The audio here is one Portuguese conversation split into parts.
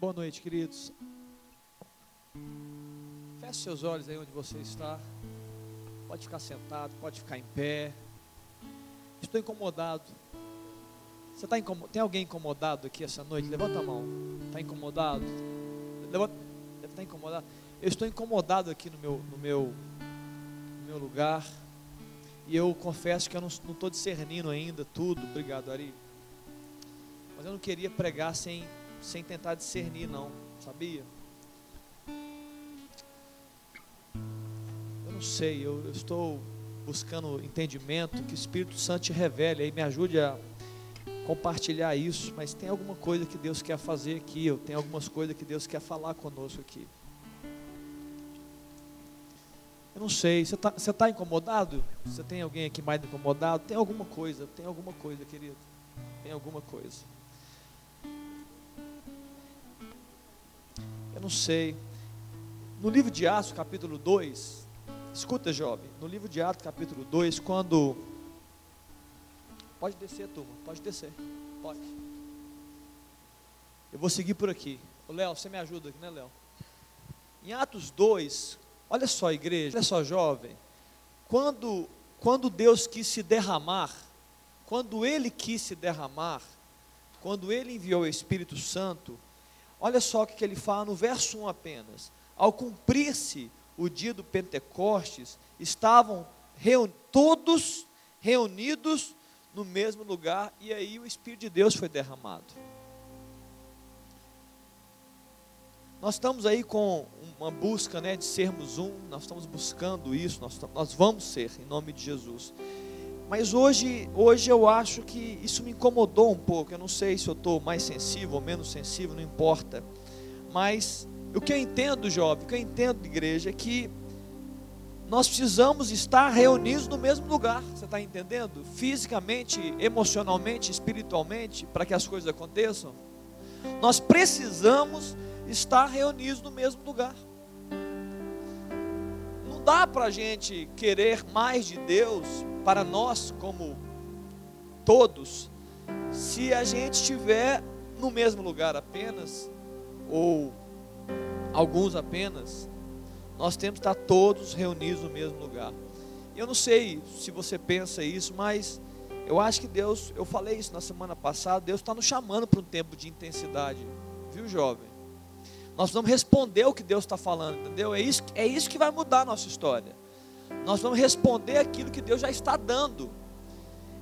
Boa noite, queridos. Feche seus olhos aí onde você está. Pode ficar sentado, pode ficar em pé. Estou incomodado. Você está? Tem alguém incomodado aqui essa noite? Levanta a mão. Está incomodado? Levanta. Deve estar incomodado. Eu estou incomodado aqui no meu, no meu, no meu lugar. E eu confesso que eu não estou discernindo ainda tudo. Obrigado, Ari. Mas eu não queria pregar sem, sem tentar discernir, não. Sabia? Eu não sei. Eu, eu estou buscando entendimento. Que o Espírito Santo te revele aí. Me ajude a compartilhar isso. Mas tem alguma coisa que Deus quer fazer aqui. Eu tenho algumas coisas que Deus quer falar conosco aqui. Eu não sei, você está tá incomodado? Você tem alguém aqui mais incomodado? Tem alguma coisa, tem alguma coisa, querido. Tem alguma coisa. Não sei. No livro de Atos, capítulo 2, escuta, jovem, no livro de Atos, capítulo 2, quando. Pode descer, turma, pode descer. Pode. Eu vou seguir por aqui. Ô, Léo, você me ajuda aqui, né, Léo? Em Atos 2, Olha só, igreja, olha só, jovem. Quando, quando Deus quis se derramar, quando Ele quis se derramar, quando Ele enviou o Espírito Santo, olha só o que ele fala no verso 1 apenas. Ao cumprir-se o dia do Pentecostes, estavam todos reunidos no mesmo lugar, e aí o Espírito de Deus foi derramado. Nós estamos aí com uma busca né, de sermos um, nós estamos buscando isso, nós, nós vamos ser, em nome de Jesus. Mas hoje, hoje eu acho que isso me incomodou um pouco. Eu não sei se eu estou mais sensível ou menos sensível, não importa. Mas o que eu entendo, jovem, o que eu entendo, igreja, é que nós precisamos estar reunidos no mesmo lugar. Você está entendendo? Fisicamente, emocionalmente, espiritualmente, para que as coisas aconteçam. Nós precisamos estar reunidos no mesmo lugar. Não dá para a gente querer mais de Deus para nós, como todos, se a gente estiver no mesmo lugar apenas, ou alguns apenas, nós temos que estar todos reunidos no mesmo lugar. Eu não sei se você pensa isso, mas eu acho que Deus, eu falei isso na semana passada, Deus está nos chamando para um tempo de intensidade, viu, jovem? Nós vamos responder o que Deus está falando, entendeu? É isso, é isso que vai mudar a nossa história. Nós vamos responder aquilo que Deus já está dando.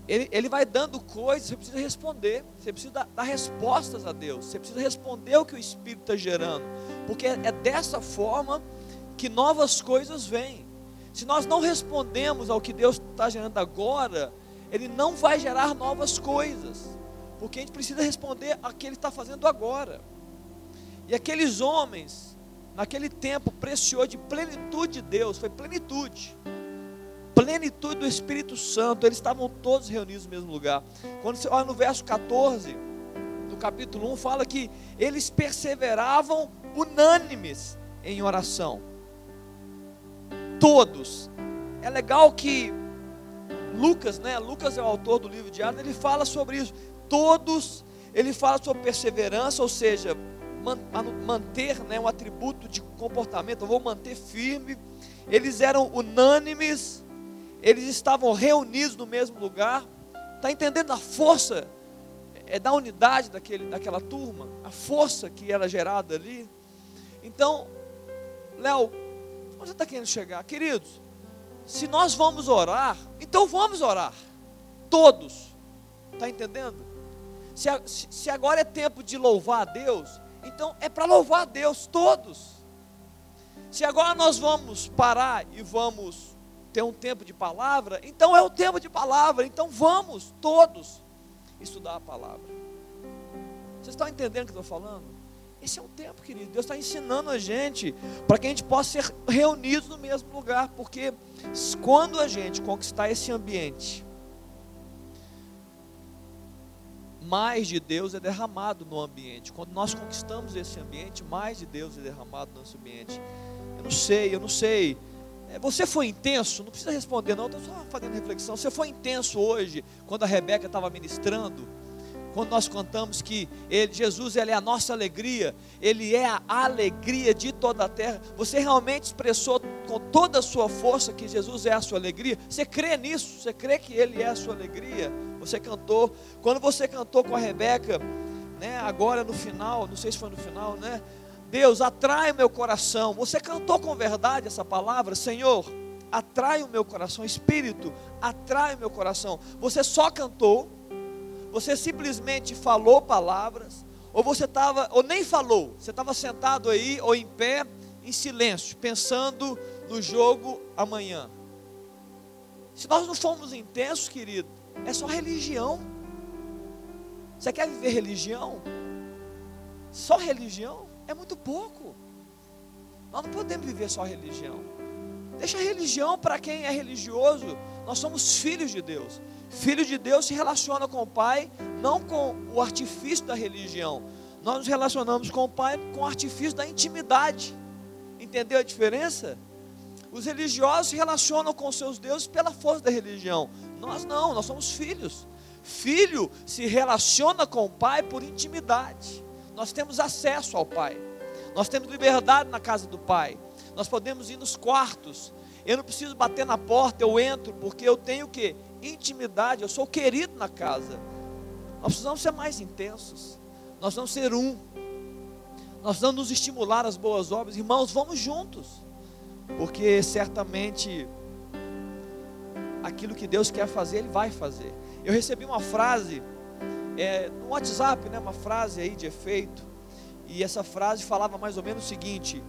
Ele, ele vai dando coisas, você precisa responder, você precisa dar, dar respostas a Deus, você precisa responder o que o Espírito está gerando, porque é, é dessa forma que novas coisas vêm. Se nós não respondemos ao que Deus está gerando agora, Ele não vai gerar novas coisas, porque a gente precisa responder ao que Ele está fazendo agora. E aqueles homens, naquele tempo precioso de plenitude de Deus, foi plenitude. Plenitude do Espírito Santo, eles estavam todos reunidos no mesmo lugar. Quando você olha no verso 14 do capítulo 1, fala que eles perseveravam unânimes em oração. Todos. É legal que Lucas, né? Lucas é o autor do livro de Atos, ele fala sobre isso. Todos, ele fala sobre perseverança, ou seja, manter né, um atributo de comportamento, eu vou manter firme. Eles eram unânimes, eles estavam reunidos no mesmo lugar. Está entendendo a força é da unidade daquele, daquela turma? A força que era gerada ali. Então, Léo, onde está querendo chegar? Queridos, se nós vamos orar, então vamos orar. Todos. Está entendendo? Se, se agora é tempo de louvar a Deus, então é para louvar a Deus, todos. Se agora nós vamos parar e vamos ter um tempo de palavra, então é o tempo de palavra, então vamos, todos, estudar a palavra. Vocês estão entendendo o que eu estou falando? Esse é o tempo, querido. Deus está ensinando a gente para que a gente possa ser reunidos no mesmo lugar, porque quando a gente conquistar esse ambiente, mais de Deus é derramado no ambiente. Quando nós conquistamos esse ambiente, mais de Deus é derramado no nosso ambiente. Eu não sei, eu não sei. É, você foi intenso? Não precisa responder, não. Estou só fazendo reflexão. Você foi intenso hoje, quando a Rebeca estava ministrando? quando nós cantamos que ele, Jesus ele é a nossa alegria, Ele é a alegria de toda a terra. Você realmente expressou com toda a sua força que Jesus é a sua alegria? Você crê nisso? Você crê que Ele é a sua alegria? Você cantou, quando você cantou com a Rebeca, né, agora no final, não sei se foi no final, né? Deus, atrai meu coração. Você cantou com verdade essa palavra, Senhor, atrai o meu coração, Espírito, atrai o meu coração. Você só cantou, você simplesmente falou palavras, ou você estava, ou nem falou, você estava sentado aí, ou em pé, em silêncio, pensando no jogo amanhã. Se nós não formos intensos, querido, é só religião. Você quer viver religião? Só religião? É muito pouco. Nós não podemos viver só religião. Deixa a religião para quem é religioso. Nós somos filhos de Deus. Filho de Deus se relaciona com o Pai, não com o artifício da religião. Nós nos relacionamos com o Pai com o artifício da intimidade. Entendeu a diferença? Os religiosos se relacionam com seus deuses pela força da religião. Nós não, nós somos filhos. Filho se relaciona com o Pai por intimidade. Nós temos acesso ao Pai. Nós temos liberdade na casa do Pai. Nós podemos ir nos quartos. Eu não preciso bater na porta, eu entro, porque eu tenho o quê? intimidade, eu sou querido na casa. Nós precisamos ser mais intensos. Nós vamos ser um. Nós vamos nos estimular às boas obras. Irmãos, vamos juntos. Porque certamente aquilo que Deus quer fazer, Ele vai fazer. Eu recebi uma frase é, no WhatsApp, né, uma frase aí de efeito. E essa frase falava mais ou menos o seguinte: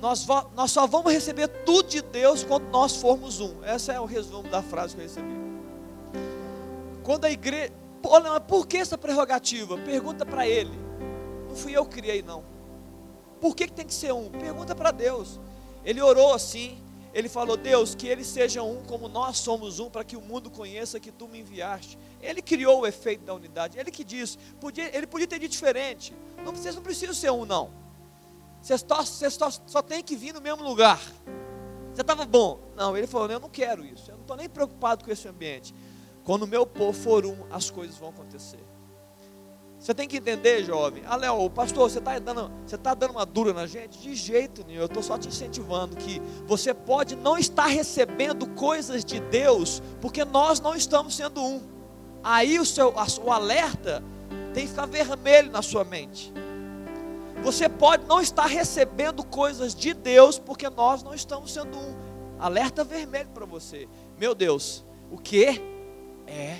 nós, nós só vamos receber tudo de Deus quando nós formos um. Esse é o resumo da frase que eu recebi. Quando a igreja. Por que essa prerrogativa? Pergunta para ele. Não fui eu que criei, não. Por que, que tem que ser um? Pergunta para Deus. Ele orou assim. Ele falou: Deus, que eles sejam um como nós somos um, para que o mundo conheça que tu me enviaste. Ele criou o efeito da unidade. Ele que disse. Podia, ele podia ter dito diferente. Não, vocês não precisam ser um, não. Você só, você só, só tem que vir no mesmo lugar. Você estava bom. Não, ele falou: Eu não quero isso. Eu não estou nem preocupado com esse ambiente. Quando o meu povo for um, as coisas vão acontecer. Você tem que entender, jovem. Ah, Léo, pastor, você está dando, você tá dando uma dura na gente? De jeito nenhum. Eu estou só te incentivando que você pode não estar recebendo coisas de Deus, porque nós não estamos sendo um. Aí o seu o alerta tem que ficar vermelho na sua mente. Você pode não estar recebendo coisas de Deus porque nós não estamos sendo um. Alerta vermelho para você. Meu Deus, o que? É.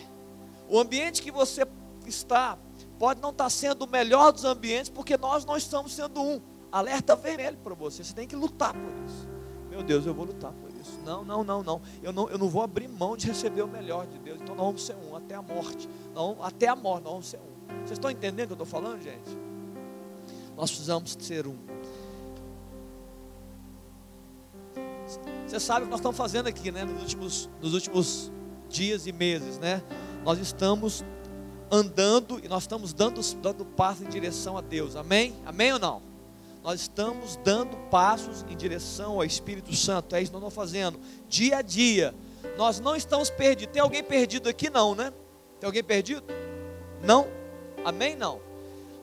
O ambiente que você está pode não estar sendo o melhor dos ambientes porque nós não estamos sendo um. Alerta vermelho para você. Você tem que lutar por isso. Meu Deus, eu vou lutar por isso. Não, não, não, não. Eu não, eu não vou abrir mão de receber o melhor de Deus. Então nós vamos ser um até a morte. Não, até a morte nós vamos ser um. Vocês estão entendendo o que eu estou falando, gente? Nós precisamos ser um. Você sabe o que nós estamos fazendo aqui, né? Nos últimos, nos últimos dias e meses, né? Nós estamos andando e nós estamos dando, dando passos em direção a Deus. Amém? Amém ou não? Nós estamos dando passos em direção ao Espírito Santo. É isso que nós estamos fazendo. Dia a dia. Nós não estamos perdidos. Tem alguém perdido aqui? Não, né? Tem alguém perdido? Não? Amém? Não.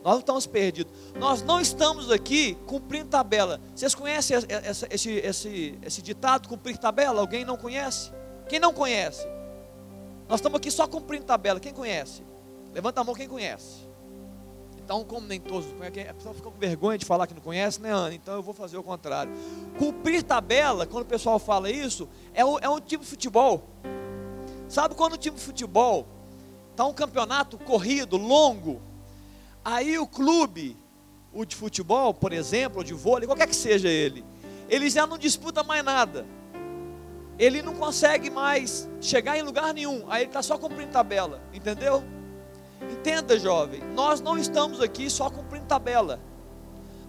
Nós não estamos perdidos. Nós não estamos aqui cumprindo tabela. Vocês conhecem esse, esse, esse ditado, cumprir tabela? Alguém não conhece? Quem não conhece? Nós estamos aqui só cumprindo tabela. Quem conhece? Levanta a mão quem conhece. Então, como nem todos conhecem, a pessoa fica com vergonha de falar que não conhece, né, Ana? Então eu vou fazer o contrário. Cumprir tabela, quando o pessoal fala isso, é um, é um tipo de futebol. Sabe quando o time de futebol está um campeonato corrido, longo, Aí o clube, o de futebol, por exemplo, ou de vôlei, qualquer que seja ele, ele já não disputa mais nada. Ele não consegue mais chegar em lugar nenhum. Aí ele está só cumprindo tabela, entendeu? Entenda, jovem, nós não estamos aqui só cumprindo tabela.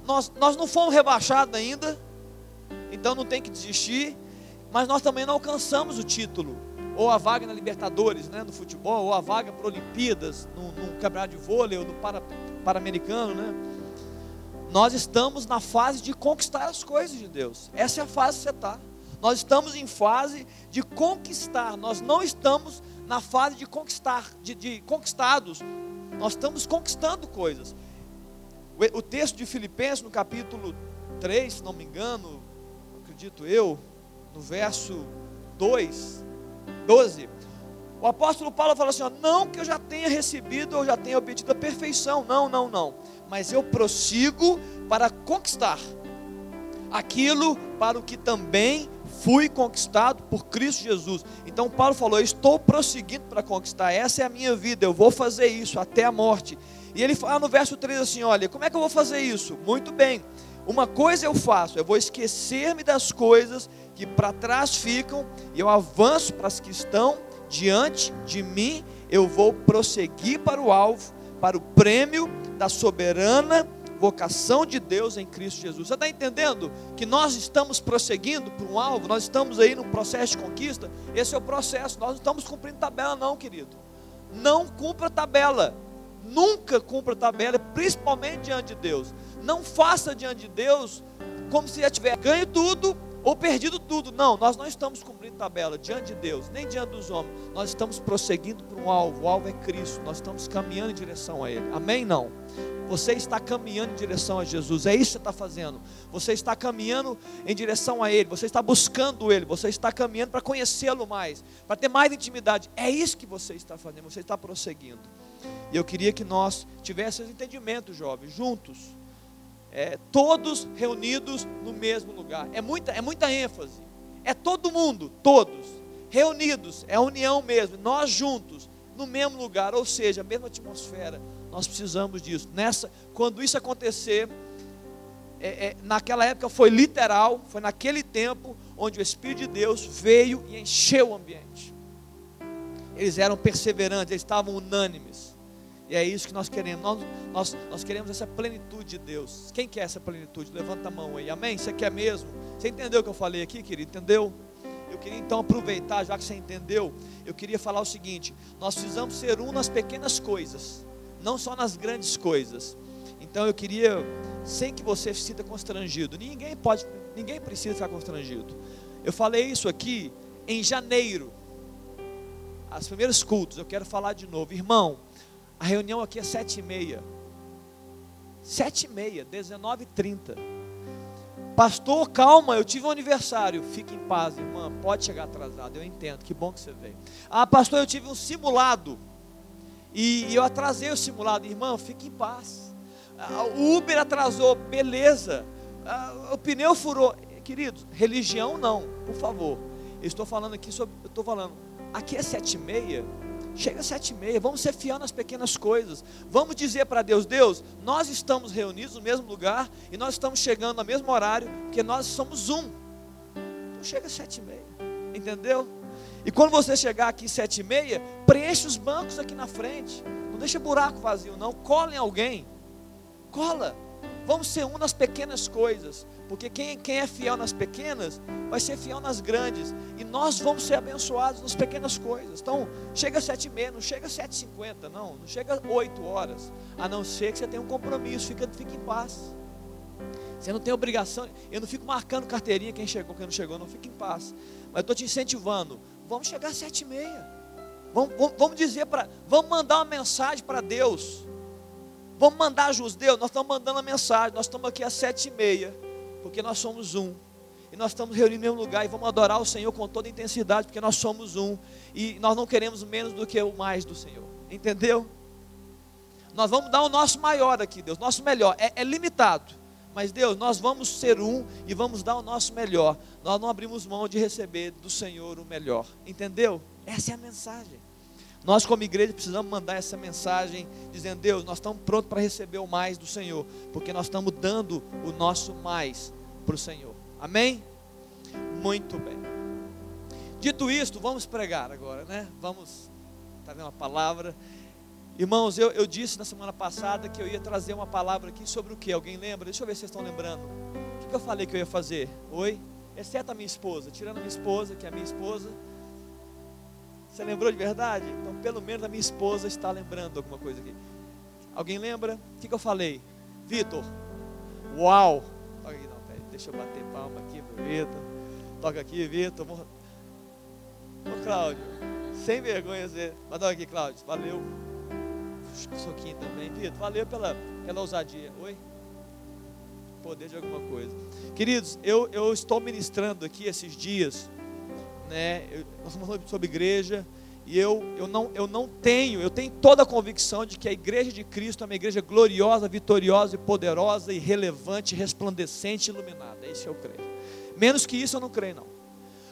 Nós, nós não fomos rebaixados ainda, então não tem que desistir, mas nós também não alcançamos o título ou a vaga na Libertadores, né, no futebol, ou a vaga para Olimpíadas, no, no campeonato de vôlei, ou no Pan-Americano, né? Nós estamos na fase de conquistar as coisas de Deus. Essa é a fase que você está. Nós estamos em fase de conquistar. Nós não estamos na fase de conquistar, de, de conquistados. nós estamos conquistando coisas. O, o texto de Filipenses, no capítulo 3, se não me engano, acredito eu, no verso 2, 12, o apóstolo Paulo fala assim: ó, não que eu já tenha recebido ou já tenha obtido a perfeição, não, não, não, mas eu prossigo para conquistar aquilo para o que também fui conquistado por Cristo Jesus. Então Paulo falou: estou prosseguindo para conquistar, essa é a minha vida, eu vou fazer isso até a morte. E ele fala no verso 3 assim: olha, como é que eu vou fazer isso? Muito bem, uma coisa eu faço, eu vou esquecer-me das coisas que para trás ficam e eu avanço para as que estão diante de mim, eu vou prosseguir para o alvo, para o prêmio da soberana vocação de Deus em Cristo Jesus. Você está entendendo que nós estamos prosseguindo para um alvo, nós estamos aí num processo de conquista? Esse é o processo, nós não estamos cumprindo tabela, não, querido. Não cumpra tabela, nunca cumpra tabela, principalmente diante de Deus. Não faça diante de Deus como se já tivesse ganho tudo ou perdido tudo. Não, nós não estamos cumprindo tabela diante de Deus, nem diante dos homens. Nós estamos prosseguindo para um alvo. O alvo é Cristo. Nós estamos caminhando em direção a Ele. Amém? Não. Você está caminhando em direção a Jesus, é isso que você está fazendo. Você está caminhando em direção a Ele, você está buscando Ele, você está caminhando para conhecê-lo mais, para ter mais intimidade. É isso que você está fazendo, você está prosseguindo. E eu queria que nós tivéssemos entendimento, jovens, juntos, é, todos reunidos no mesmo lugar. É muita, é muita ênfase. É todo mundo, todos, reunidos, é a união mesmo, nós juntos, no mesmo lugar, ou seja, a mesma atmosfera nós precisamos disso. Nessa, quando isso acontecer, é, é, naquela época foi literal, foi naquele tempo onde o Espírito de Deus veio e encheu o ambiente. Eles eram perseverantes, eles estavam unânimes. E é isso que nós queremos. Nós, nós, nós queremos essa plenitude de Deus. Quem quer essa plenitude? Levanta a mão aí. Amém? Você quer mesmo? Você entendeu o que eu falei aqui, querido? Entendeu? Eu queria então aproveitar, já que você entendeu, eu queria falar o seguinte: nós precisamos ser um nas pequenas coisas não só nas grandes coisas. Então eu queria, sem que você se sinta constrangido, ninguém pode, ninguém precisa ficar constrangido. Eu falei isso aqui em janeiro, as primeiros cultos, eu quero falar de novo, irmão. A reunião aqui é sete e meia, sete e meia, dezenove e trinta. Pastor, calma, eu tive um aniversário. Fique em paz, irmã. Pode chegar atrasado, eu entendo. Que bom que você veio. Ah, pastor, eu tive um simulado. E, eu atrasei o simulado, irmão, fique em paz. Ah, o Uber atrasou, beleza. Ah, o pneu furou. Queridos, religião não, por favor. Eu estou falando aqui sobre. Eu estou falando, aqui é sete e meia. Chega sete e meia, vamos ser fiel nas pequenas coisas. Vamos dizer para Deus, Deus, nós estamos reunidos no mesmo lugar e nós estamos chegando no mesmo horário, porque nós somos um. Então chega sete e meia, entendeu? E quando você chegar aqui sete e meia, preenche os bancos aqui na frente. Não deixa buraco vazio, não. Cola em alguém. Cola. Vamos ser um nas pequenas coisas. Porque quem, quem é fiel nas pequenas, vai ser fiel nas grandes. E nós vamos ser abençoados nas pequenas coisas. Então, chega às sete e meia, não chega às sete e cinquenta, não. Não chega às oito horas. A não ser que você tenha um compromisso. Fica, fica em paz. Você não tem obrigação. Eu não fico marcando carteirinha quem chegou, quem não chegou. Não fica em paz. Mas eu estou te incentivando Vamos chegar às sete e meia. Vamos, vamos, vamos dizer para, vamos mandar uma mensagem para Deus. Vamos mandar Deus, nós estamos mandando a mensagem. Nós estamos aqui às sete e meia, porque nós somos um. E nós estamos reunidos no mesmo lugar e vamos adorar o Senhor com toda intensidade, porque nós somos um. E nós não queremos menos do que o mais do Senhor. Entendeu? Nós vamos dar o nosso maior aqui, Deus, nosso melhor. É, é limitado. Mas Deus, nós vamos ser um e vamos dar o nosso melhor. Nós não abrimos mão de receber do Senhor o melhor. Entendeu? Essa é a mensagem. Nós, como igreja, precisamos mandar essa mensagem dizendo: Deus, nós estamos prontos para receber o mais do Senhor, porque nós estamos dando o nosso mais para o Senhor. Amém? Muito bem. Dito isto, vamos pregar agora, né? Vamos, está vendo a palavra? Irmãos, eu, eu disse na semana passada que eu ia trazer uma palavra aqui sobre o que? Alguém lembra? Deixa eu ver se vocês estão lembrando. O que, que eu falei que eu ia fazer? Oi? Exceto a minha esposa, tirando a minha esposa, que é a minha esposa. Você lembrou de verdade? Então, pelo menos a minha esposa está lembrando alguma coisa aqui. Alguém lembra? O que, que eu falei? Vitor. Uau! Toca aqui, não, peraí, deixa eu bater palma aqui pro Vitor. Toca aqui, Vitor. Ô, Cláudio, sem vergonha, você. Mas toca aqui, Cláudio. Valeu. Soquinho também. Vitor, valeu pela, pela ousadia. Oi? Poder de alguma coisa. Queridos, eu, eu estou ministrando aqui esses dias, né? Eu, nós falamos sobre igreja. E eu, eu, não, eu não tenho, eu tenho toda a convicção de que a igreja de Cristo é uma igreja gloriosa, vitoriosa e poderosa e relevante, resplandecente e iluminada. É isso que eu creio. Menos que isso eu não creio, não.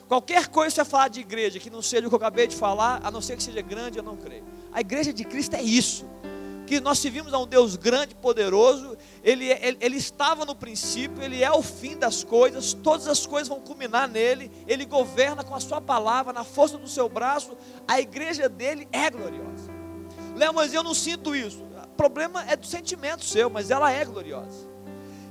Qualquer coisa que você falar de igreja que não seja o que eu acabei de falar, a não ser que seja grande, eu não creio. A igreja de Cristo é isso. Que nós servimos a um Deus grande, poderoso, ele, ele, ele, estava no princípio, Ele é o fim das coisas, todas as coisas vão culminar nele, Ele governa com a Sua palavra, na força do seu braço, a igreja dele é gloriosa. Léo, mas eu não sinto isso. O problema é do sentimento seu, mas ela é gloriosa.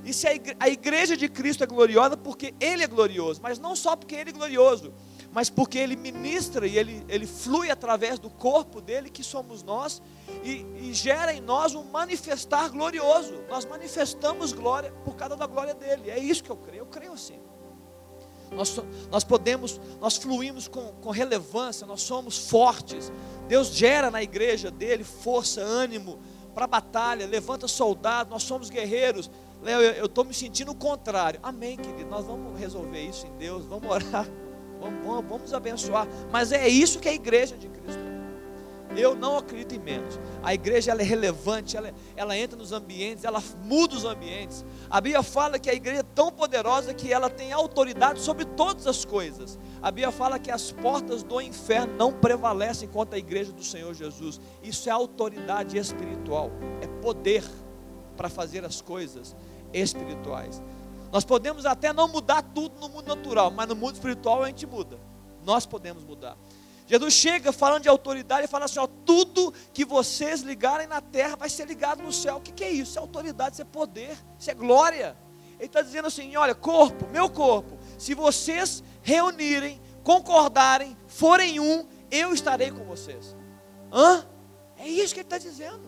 E se a igreja de Cristo é gloriosa porque Ele é glorioso, mas não só porque Ele é glorioso, mas porque Ele ministra e Ele, ele flui através do corpo dele, que somos nós, e, e gera em nós um manifestar glorioso. Nós manifestamos glória por causa da glória dele. É isso que eu creio, eu creio assim. Nós, nós podemos, nós fluímos com, com relevância, nós somos fortes. Deus gera na igreja dele força, ânimo para a batalha, levanta soldados, nós somos guerreiros. Léo, eu estou me sentindo o contrário. Amém, querido. Nós vamos resolver isso em Deus, vamos orar, vamos, vamos, vamos abençoar. Mas é isso que é a igreja de Cristo. Eu não acredito em menos. A igreja é relevante, ela, ela entra nos ambientes, ela muda os ambientes. A Bíblia fala que a igreja é tão poderosa que ela tem autoridade sobre todas as coisas. A Bíblia fala que as portas do inferno não prevalecem contra a igreja do Senhor Jesus. Isso é autoridade espiritual, é poder para fazer as coisas espirituais. Nós podemos até não mudar tudo no mundo natural, mas no mundo espiritual a gente muda. Nós podemos mudar. Jesus chega falando de autoridade e fala assim: ó, tudo que vocês ligarem na terra vai ser ligado no céu. O que, que é isso? Isso é autoridade, isso é poder, isso é glória. Ele está dizendo assim: olha, corpo, meu corpo, se vocês reunirem, concordarem, forem um, eu estarei com vocês. Hã? É isso que ele está dizendo.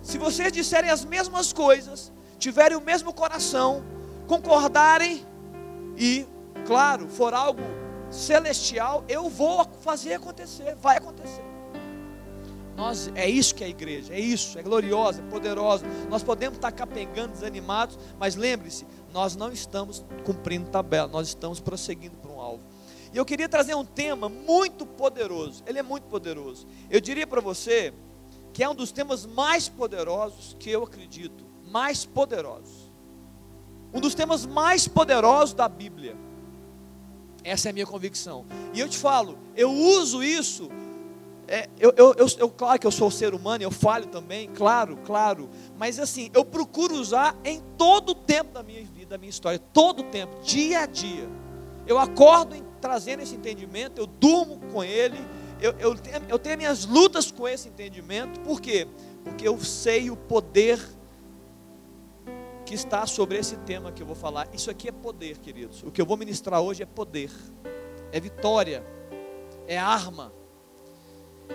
Se vocês disserem as mesmas coisas, tiverem o mesmo coração, concordarem e, claro, for algo celestial, eu vou fazer acontecer, vai acontecer. Nós, é isso que é a igreja, é isso, é gloriosa, é poderosa. Nós podemos estar capengando, desanimados, mas lembre-se, nós não estamos cumprindo tabela, nós estamos prosseguindo para um alvo. E eu queria trazer um tema muito poderoso, ele é muito poderoso. Eu diria para você que é um dos temas mais poderosos que eu acredito mais poderosos. Um dos temas mais poderosos da Bíblia. Essa é a minha convicção. E eu te falo, eu uso isso. É, eu, eu, eu, eu, claro que eu sou ser humano, eu falho também, claro, claro. Mas assim, eu procuro usar em todo o tempo da minha vida, da minha história, todo o tempo, dia a dia. Eu acordo em, trazendo esse entendimento, eu durmo com ele, eu, eu, eu tenho minhas lutas com esse entendimento, por quê? Porque eu sei o poder que está sobre esse tema que eu vou falar. Isso aqui é poder, queridos. O que eu vou ministrar hoje é poder, é vitória, é arma,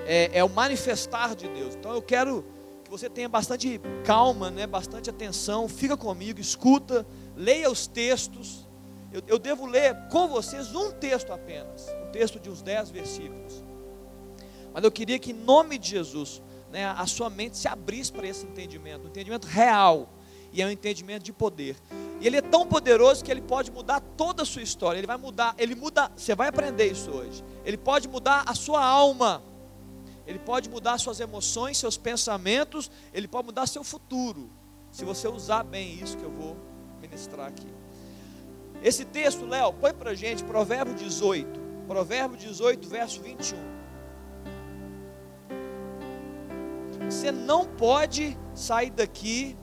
é, é o manifestar de Deus. Então eu quero que você tenha bastante calma, né, bastante atenção, fica comigo, escuta, leia os textos. Eu, eu devo ler com vocês um texto apenas, um texto de uns dez versículos. Mas eu queria que, em nome de Jesus, né, a sua mente se abrisse para esse entendimento, um entendimento real e é um entendimento de poder. E ele é tão poderoso que ele pode mudar toda a sua história. Ele vai mudar, ele muda, você vai aprender isso hoje. Ele pode mudar a sua alma. Ele pode mudar suas emoções, seus pensamentos, ele pode mudar seu futuro. Se você usar bem isso que eu vou ministrar aqui. Esse texto, Léo, põe para gente Provérbio 18. Provérbio 18, verso 21. Você não pode sair daqui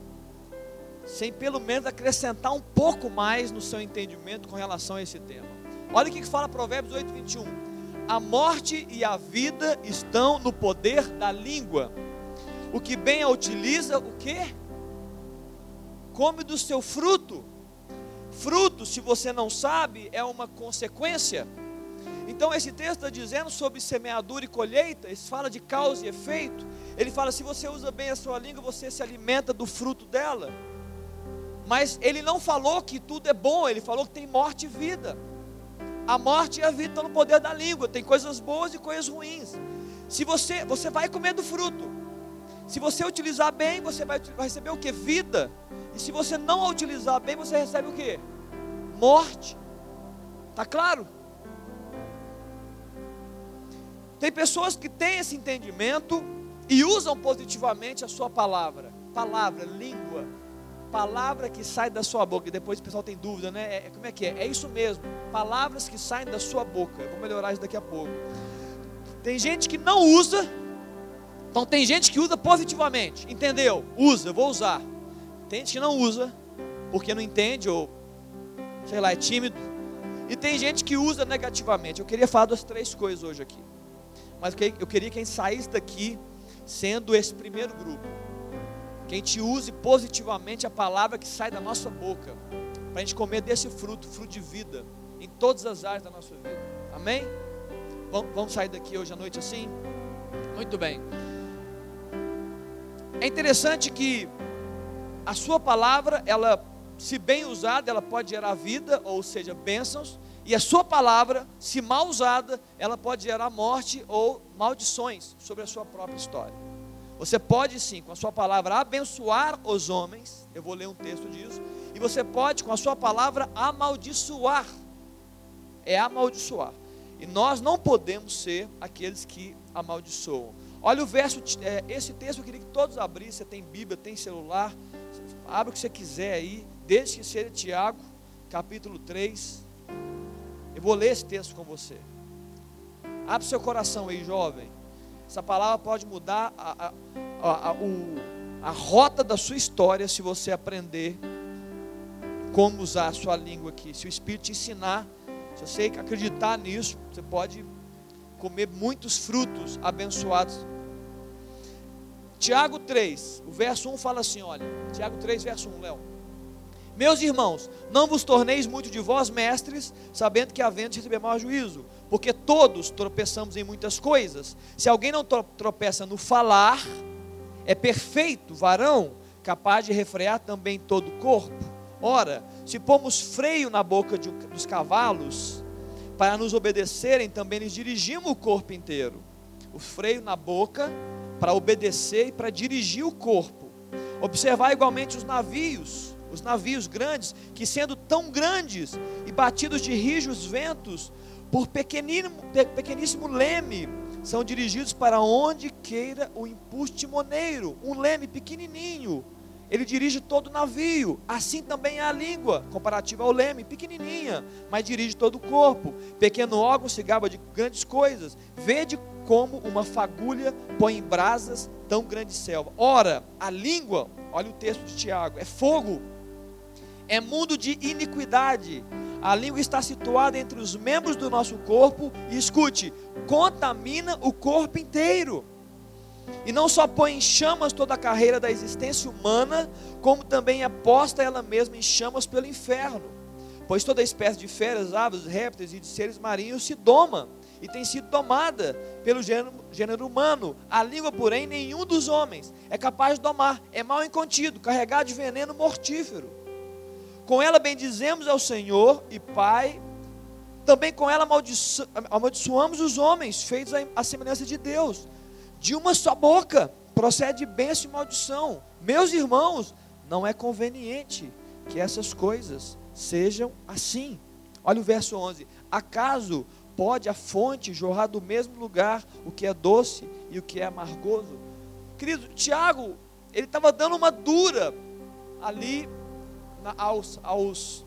sem pelo menos acrescentar um pouco mais no seu entendimento com relação a esse tema. Olha o que fala Provérbios 8, 21. A morte e a vida estão no poder da língua. O que bem a utiliza, o que? Come do seu fruto. Fruto, se você não sabe, é uma consequência. Então esse texto está dizendo sobre semeadura e colheita, ele fala de causa e efeito. Ele fala: se você usa bem a sua língua, você se alimenta do fruto dela. Mas ele não falou que tudo é bom, ele falou que tem morte e vida. A morte e a vida estão no poder da língua, tem coisas boas e coisas ruins. Se você, você vai comer do fruto. Se você utilizar bem, você vai, receber o que? Vida. E se você não utilizar bem, você recebe o que? Morte. Tá claro? Tem pessoas que têm esse entendimento e usam positivamente a sua palavra. Palavra, língua, palavra que sai da sua boca. E depois o pessoal tem dúvida, né? É, como é que é? É isso mesmo. Palavras que saem da sua boca. Eu vou melhorar isso daqui a pouco. Tem gente que não usa então tem gente que usa positivamente, entendeu? Usa, vou usar. Tem gente que não usa, porque não entende, ou sei lá, é tímido. E tem gente que usa negativamente. Eu queria falar das três coisas hoje aqui. Mas eu queria que a gente saísse daqui sendo esse primeiro grupo. Que a gente use positivamente a palavra que sai da nossa boca. Para a gente comer desse fruto, fruto de vida, em todas as áreas da nossa vida. Amém? Vamos sair daqui hoje à noite assim? Muito bem. É interessante que a sua palavra, ela, se bem usada, ela pode gerar vida, ou seja, bênçãos, e a sua palavra, se mal usada, ela pode gerar morte ou maldições sobre a sua própria história. Você pode sim, com a sua palavra, abençoar os homens, eu vou ler um texto disso, e você pode, com a sua palavra, amaldiçoar. É amaldiçoar. E nós não podemos ser aqueles que amaldiçoam. Olha o verso, é, esse texto eu queria que todos abrissem. Você tem Bíblia, tem celular, abre o que você quiser aí, desde que seja Tiago, capítulo 3. Eu vou ler esse texto com você. Abre seu coração aí, jovem. Essa palavra pode mudar a, a, a, o, a rota da sua história se você aprender como usar a sua língua aqui. Se o Espírito te ensinar, se você acreditar nisso, você pode comer muitos frutos abençoados. Tiago 3, o verso 1 fala assim: olha, Tiago 3, verso 1, Léo. Meus irmãos, não vos torneis muito de vós mestres, sabendo que havendo de receber maior juízo, porque todos tropeçamos em muitas coisas. Se alguém não tropeça no falar, é perfeito, varão, capaz de refrear também todo o corpo. Ora, se pomos freio na boca de, dos cavalos, para nos obedecerem, também lhes dirigimos o corpo inteiro. O freio na boca para obedecer e para dirigir o corpo. Observar igualmente os navios, os navios grandes, que sendo tão grandes e batidos de rijos ventos, por pequeníssimo leme, são dirigidos para onde queira o impulso timoneiro, um leme pequenininho, ele dirige todo o navio. Assim também é a língua, comparativa ao leme, pequenininha, mas dirige todo o corpo. Pequeno órgão se gaba de grandes coisas. Vede como uma fagulha põe em brasas tão grande selva. Ora, a língua, olha o texto de Tiago, é fogo, é mundo de iniquidade. A língua está situada entre os membros do nosso corpo e escute, contamina o corpo inteiro e não só põe em chamas toda a carreira da existência humana, como também é posta ela mesma em chamas pelo inferno. Pois toda espécie de feras, aves, répteis e de seres marinhos se doma e tem sido domada pelo gênero, gênero, humano. A língua, porém, nenhum dos homens é capaz de domar, é mal incontido, carregado de veneno mortífero. Com ela bendizemos ao Senhor e Pai, também com ela amaldiçoamos os homens, feitos à semelhança de Deus de uma só boca procede bênção e maldição. Meus irmãos, não é conveniente que essas coisas sejam assim. Olha o verso 11: Acaso pode a fonte jorrar do mesmo lugar o que é doce e o que é amargoso? Querido, Tiago, ele estava dando uma dura ali aos, aos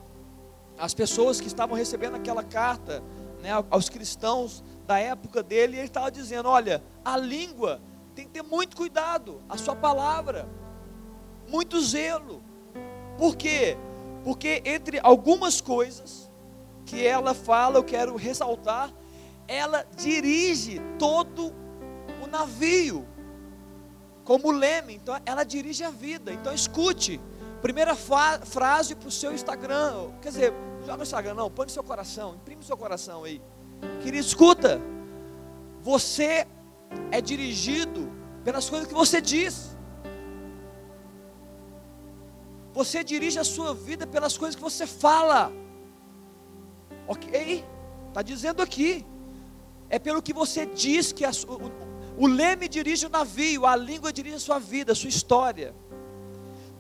as pessoas que estavam recebendo aquela carta, né, aos cristãos da época dele, e ele estava dizendo: olha, a língua tem que ter muito cuidado, a sua palavra, muito zelo. Por quê? Porque entre algumas coisas que ela fala, eu quero ressaltar, ela dirige todo o navio, como leme, então ela dirige a vida. Então escute, primeira frase para o seu Instagram, quer dizer, joga no Instagram, não, põe no seu coração, imprime no seu coração aí. Querido, escuta. Você é dirigido pelas coisas que você diz. Você dirige a sua vida pelas coisas que você fala. Ok? Está dizendo aqui. É pelo que você diz que a, O leme dirige o navio, a língua dirige a sua vida, a sua história.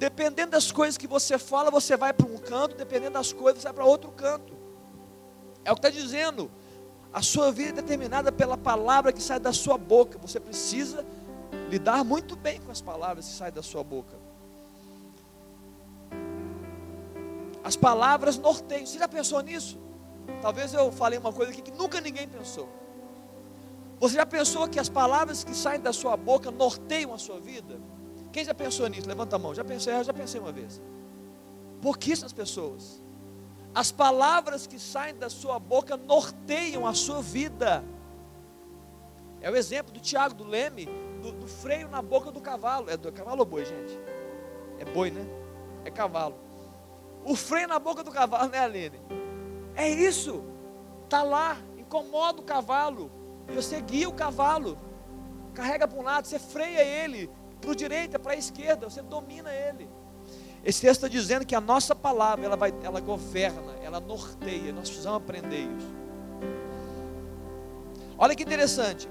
Dependendo das coisas que você fala, você vai para um canto, dependendo das coisas, você vai para outro canto. É o que está dizendo. A sua vida é determinada pela palavra que sai da sua boca. Você precisa lidar muito bem com as palavras que saem da sua boca. As palavras norteiam. Você já pensou nisso? Talvez eu falei uma coisa aqui que nunca ninguém pensou. Você já pensou que as palavras que saem da sua boca norteiam a sua vida? Quem já pensou nisso? Levanta a mão. Já pensei, eu já pensei uma vez. Pouquíssimas pessoas. As palavras que saem da sua boca norteiam a sua vida. É o exemplo do Tiago, do Leme, do, do, freio na boca do cavalo. É do é cavalo ou boi, gente? É boi, né? É cavalo. O freio na boca do cavalo, né, Aline? É isso. Está lá, incomoda o cavalo. Você guia o cavalo. Carrega para um lado, você freia ele para o direita, para a esquerda, você domina ele. Esse texto está dizendo que a nossa palavra ela, vai, ela governa, ela norteia. Nós precisamos aprender isso. Olha que interessante.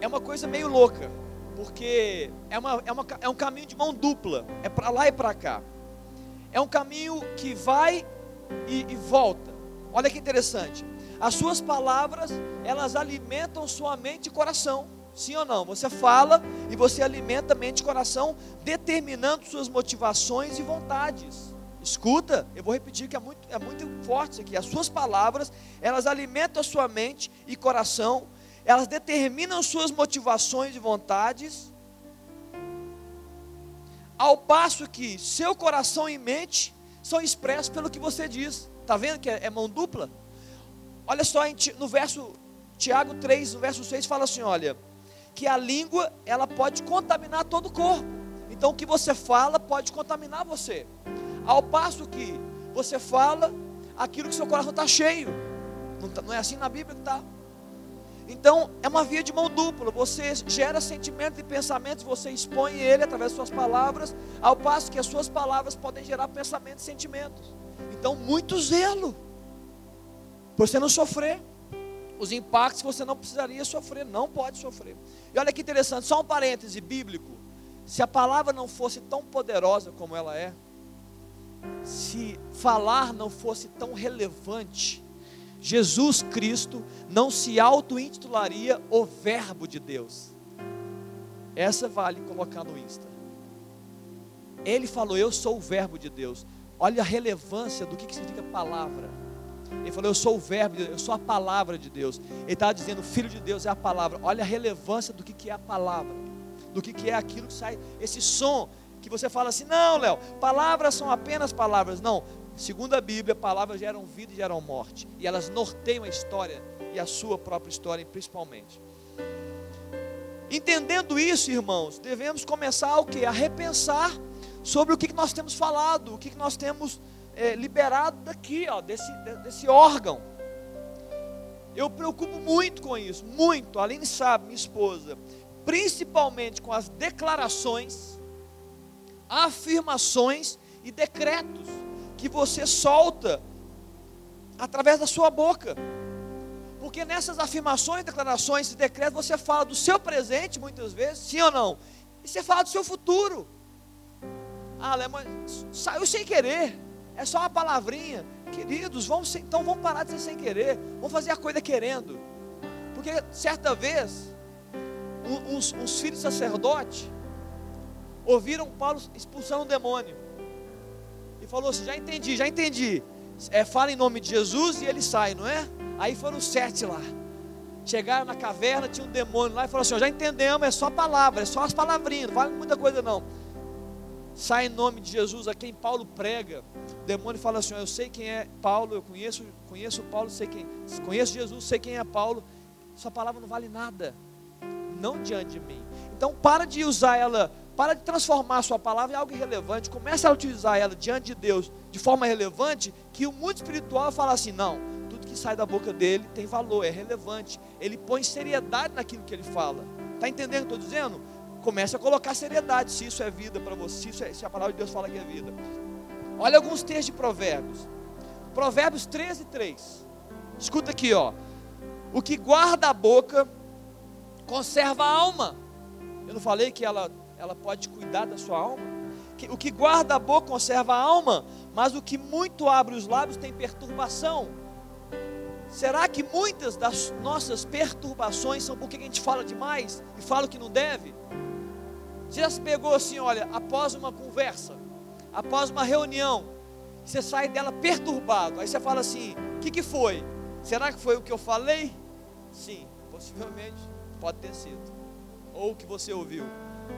É uma coisa meio louca, porque é, uma, é, uma, é um caminho de mão dupla. É para lá e para cá. É um caminho que vai e, e volta. Olha que interessante. As suas palavras, elas alimentam sua mente e coração. Sim ou não? Você fala e você alimenta mente e coração, determinando suas motivações e vontades. Escuta, eu vou repetir que é muito, é muito forte isso aqui. As suas palavras, elas alimentam a sua mente e coração, elas determinam suas motivações e vontades, ao passo que seu coração e mente são expressos pelo que você diz. Está vendo que é, é mão dupla? Olha só no verso Tiago 3, no verso 6 fala assim, olha, que a língua ela pode contaminar todo o corpo. Então o que você fala pode contaminar você. Ao passo que você fala aquilo que seu coração está cheio. Não, tá, não, é assim na Bíblia que está. Então é uma via de mão dupla. Você gera sentimentos e pensamentos, você expõe ele através de suas palavras, ao passo que as suas palavras podem gerar pensamentos e sentimentos. Então, muito zelo. Por você não sofrer os impactos que você não precisaria sofrer, não pode sofrer. E olha que interessante, só um parêntese bíblico. Se a palavra não fosse tão poderosa como ela é, se falar não fosse tão relevante, Jesus Cristo não se auto-intitularia o Verbo de Deus. Essa vale colocar no Insta. Ele falou: Eu sou o Verbo de Deus. Olha a relevância do que significa palavra. Ele falou: Eu sou o Verbo, de Deus, eu sou a palavra de Deus. Ele estava dizendo: O Filho de Deus é a palavra. Olha a relevância do que, que é a palavra, do que, que é aquilo que sai, esse som que você fala assim: Não, Léo, palavras são apenas palavras. Não, segundo a Bíblia, palavras geram vida e geram morte, e elas norteiam a história e a sua própria história, principalmente. Entendendo isso, irmãos, devemos começar o que? A repensar sobre o que, nós temos falado, o que nós temos é, liberado daqui, ó, desse, desse órgão. Eu preocupo muito com isso, muito. A Aline sabe, minha esposa, principalmente com as declarações, afirmações e decretos que você solta através da sua boca. Porque nessas afirmações, declarações e decretos você fala do seu presente muitas vezes, sim ou não? E você fala do seu futuro. Ah, mas saiu sem querer. É só uma palavrinha. Queridos, vamos, então vamos parar de ser sem querer. Vamos fazer a coisa querendo. Porque certa vez, uns, filhos sacerdote ouviram Paulo expulsando um demônio. E falou assim: já entendi, já entendi. É, fala em nome de Jesus e ele sai, não é? Aí foram sete lá. Chegaram na caverna, tinha um demônio lá e falou assim: já entendemos, é só palavra, é só as palavrinhas, não vale muita coisa não sai em nome de Jesus a quem Paulo prega. O demônio fala assim: Eu sei quem é Paulo, eu conheço, conheço Paulo, sei quem, conheço Jesus, sei quem é Paulo. Sua palavra não vale nada, não diante de mim. Então para de usar ela, para de transformar a sua palavra em algo irrelevante. Comece a utilizar ela diante de Deus de forma relevante, que o mundo espiritual fala assim: não, tudo que sai da boca dele tem valor, é relevante. Ele põe seriedade naquilo que ele fala. Está entendendo o que estou dizendo? Comece a colocar seriedade, se isso é vida para você, se, é, se, a palavra de Deus fala que é vida. Olha alguns textos de Provérbios. Provérbios 13, 3. Escuta aqui, ó. O que guarda a boca conserva a alma. Eu não falei que ela, ela pode cuidar da sua alma? O que guarda a boca conserva a alma, mas o que muito abre os lábios tem perturbação. Será que muitas das nossas perturbações são porque a gente fala demais e fala o que não deve? Você já se pegou assim, olha, após uma conversa, após uma reunião, você sai dela perturbado. Aí você fala assim: o que, que foi? Será que foi o que eu falei? Sim, possivelmente pode ter sido. Ou o que você ouviu.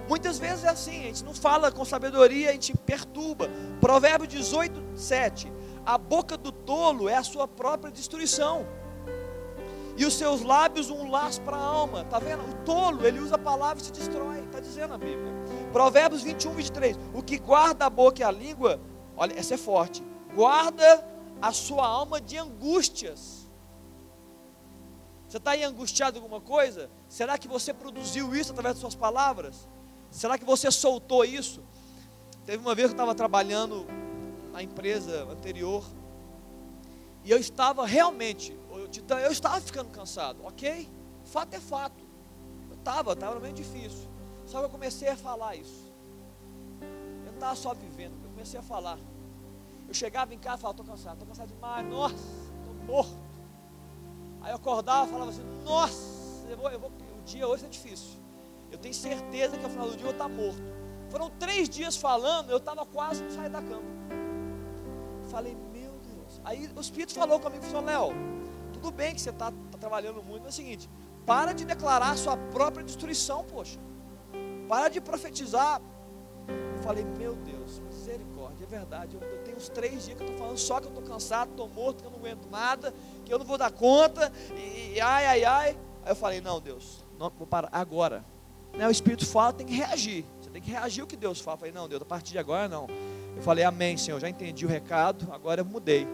Muitas vezes é assim, a gente não fala com sabedoria, a gente perturba. Provérbio 18, 7. A boca do tolo é a sua própria destruição. E os seus lábios um laço para a alma. Está vendo? O tolo, ele usa a palavra e se destrói. Está dizendo a Bíblia. Provérbios 21, 23. O que guarda a boca e a língua, olha, essa é forte. Guarda a sua alma de angústias. Você está aí angustiado com alguma coisa? Será que você produziu isso através das suas palavras? Será que você soltou isso? Teve uma vez que eu estava trabalhando na empresa anterior e eu estava realmente, eu estava ficando cansado, ok? Fato é fato. Eu estava, estava meio difícil. Só que eu comecei a falar isso. Eu não estava só vivendo, eu comecei a falar. Eu chegava em casa e falava, estou cansado, estou cansado demais, nossa, estou morto. Aí eu acordava e falava assim, nossa, eu vou, eu vou, o dia hoje é difícil. Eu tenho certeza que ao final do dia eu vou estar morto. Foram três dias falando, eu estava quase não sair da cama. Falei, meu Deus. Aí o Espírito falou comigo, falou, Léo, tudo bem que você está tá trabalhando muito, mas é o seguinte, para de declarar sua própria destruição, poxa. Para de profetizar. Eu falei, meu Deus, misericórdia, é verdade. Eu, eu tenho uns três dias que eu estou falando só que eu estou cansado, estou morto, que eu não aguento nada, que eu não vou dar conta, e, e ai, ai, ai. Aí eu falei, não, Deus, não, vou parar agora. Né, o Espírito fala, tem que reagir. Você tem que reagir o que Deus fala. Eu falei, não, Deus, a partir de agora não. Eu falei, amém, Senhor, já entendi o recado, agora eu mudei.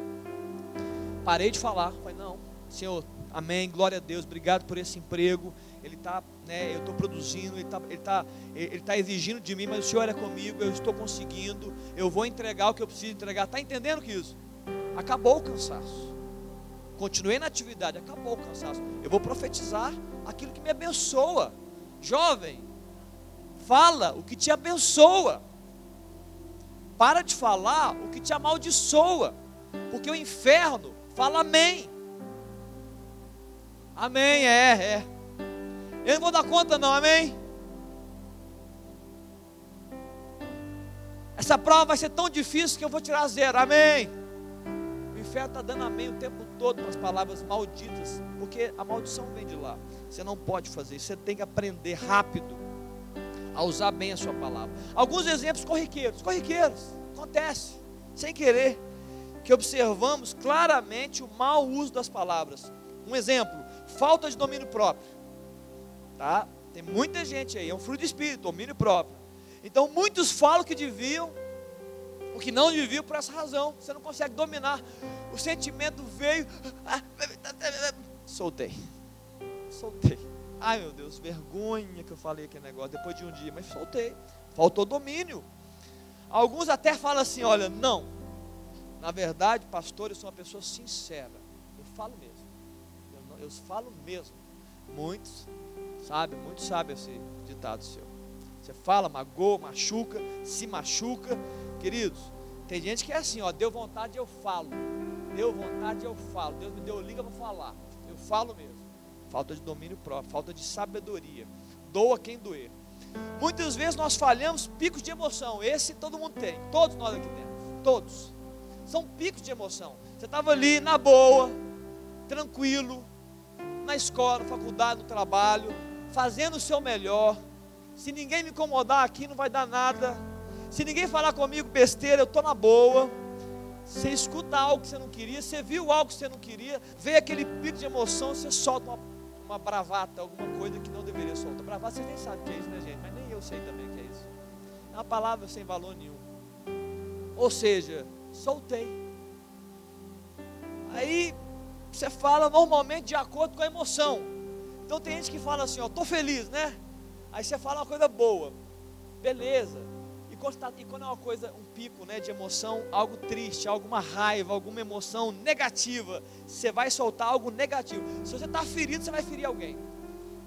Parei de falar. Falei, não, Senhor, amém, glória a Deus, obrigado por esse emprego. Ele está, né, eu estou produzindo, ele está ele tá, ele tá exigindo de mim, mas o Senhor é comigo, eu estou conseguindo, eu vou entregar o que eu preciso entregar. Está entendendo que isso? Acabou o cansaço. Continuei na atividade, acabou o cansaço. Eu vou profetizar aquilo que me abençoa. Jovem, fala o que te abençoa. Para de falar o que te amaldiçoa. Porque o inferno fala amém. Amém, é, é. Eu não vou dar conta, não, amém? Essa prova vai ser tão difícil que eu vou tirar zero, amém? O inferno está dando amém o tempo todo com as palavras malditas, porque a maldição vem de lá. Você não pode fazer isso, você tem que aprender rápido a usar bem a sua palavra. Alguns exemplos corriqueiros, corriqueiros, acontece, sem querer, que observamos claramente o mau uso das palavras. Um exemplo, falta de domínio próprio. Tá? Tem muita gente aí, é um fruto de espírito, domínio próprio. Então muitos falam que deviam, o que não deviam por essa razão. Você não consegue dominar. O sentimento veio. Soltei. Soltei. Ai meu Deus, vergonha que eu falei aquele negócio depois de um dia, mas soltei. Faltou domínio. Alguns até falam assim: olha, não. Na verdade, pastor, eu sou uma pessoa sincera. Eu falo mesmo. Eu, não, eu falo mesmo. Muitos, sabe? Muitos sabem esse ditado seu. Você fala, magoa, machuca, se machuca. Queridos, tem gente que é assim, ó, deu vontade, eu falo. Deu vontade, eu falo. Deus me deu liga para falar. Eu falo mesmo falta de domínio próprio, falta de sabedoria. Doa quem doer. Muitas vezes nós falhamos picos de emoção. Esse todo mundo tem, todos nós aqui temos, todos. São picos de emoção. Você estava ali na boa, tranquilo, na escola, na faculdade, no trabalho, fazendo o seu melhor. Se ninguém me incomodar aqui, não vai dar nada. Se ninguém falar comigo besteira, eu estou na boa. Você escuta algo que você não queria, você viu algo que você não queria, vê aquele pico de emoção, você solta uma uma bravata, alguma coisa que não deveria soltar. Bravata vocês nem sabem o que é isso, né, gente? Mas nem eu sei também o que é isso. É uma palavra sem valor nenhum. Ou seja, soltei. Aí você fala normalmente de acordo com a emoção. Então tem gente que fala assim, ó, tô feliz, né? Aí você fala uma coisa boa. Beleza. E quando é uma coisa, um pico né, de emoção, algo triste, alguma raiva, alguma emoção negativa, você vai soltar algo negativo. Se você está ferido, você vai ferir alguém.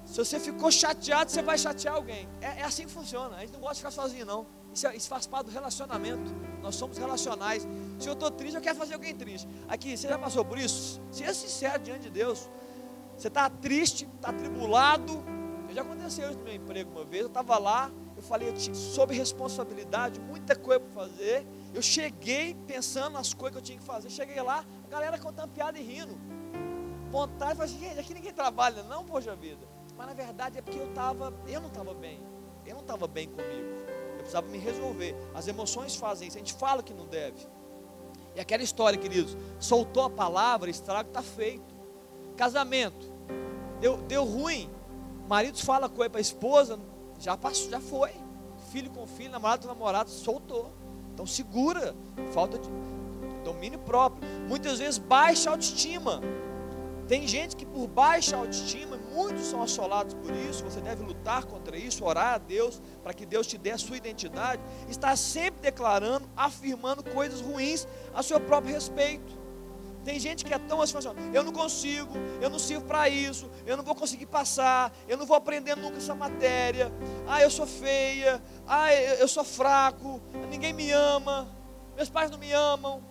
Se você ficou chateado, você vai chatear alguém. É, é assim que funciona. A gente não gosta de ficar sozinho, não. Isso, é, isso, faz parte do relacionamento. Nós somos relacionais. Se eu estou triste, eu quero fazer alguém triste. Aqui, você já passou por isso? Seja sincero diante de Deus. Você está triste, está tribulado. Já aconteceu isso no meu emprego uma vez. Eu estava lá, eu falei, eu tinha, sob responsabilidade, muita coisa para fazer. Eu cheguei pensando nas coisas que eu tinha que fazer. Cheguei lá, a galera contando piada e rindo. Vontade, falei gente, aqui ninguém trabalha, não, poxa vida. Mas na verdade é porque eu estava, eu não estava bem. Eu não estava bem comigo. Eu precisava me resolver. As emoções fazem isso. A gente fala que não deve. E aquela história, queridos, soltou a palavra, estrago está feito. Casamento, deu, deu ruim. Maridos fala coisa para a esposa, já passou, já foi. Filho com filho, namorado com namorado, soltou. Então segura, falta de domínio próprio. Muitas vezes baixa autoestima. Tem gente que por baixa autoestima, muitos são assolados por isso, você deve lutar contra isso, orar a Deus para que Deus te dê a sua identidade, está sempre declarando, afirmando coisas ruins a seu próprio respeito. Tem gente que é tão assim, eu não consigo, eu não sirvo para isso, eu não vou conseguir passar, eu não vou aprender nunca essa matéria, ah, eu sou feia, ah, eu sou fraco, ninguém me ama, meus pais não me amam,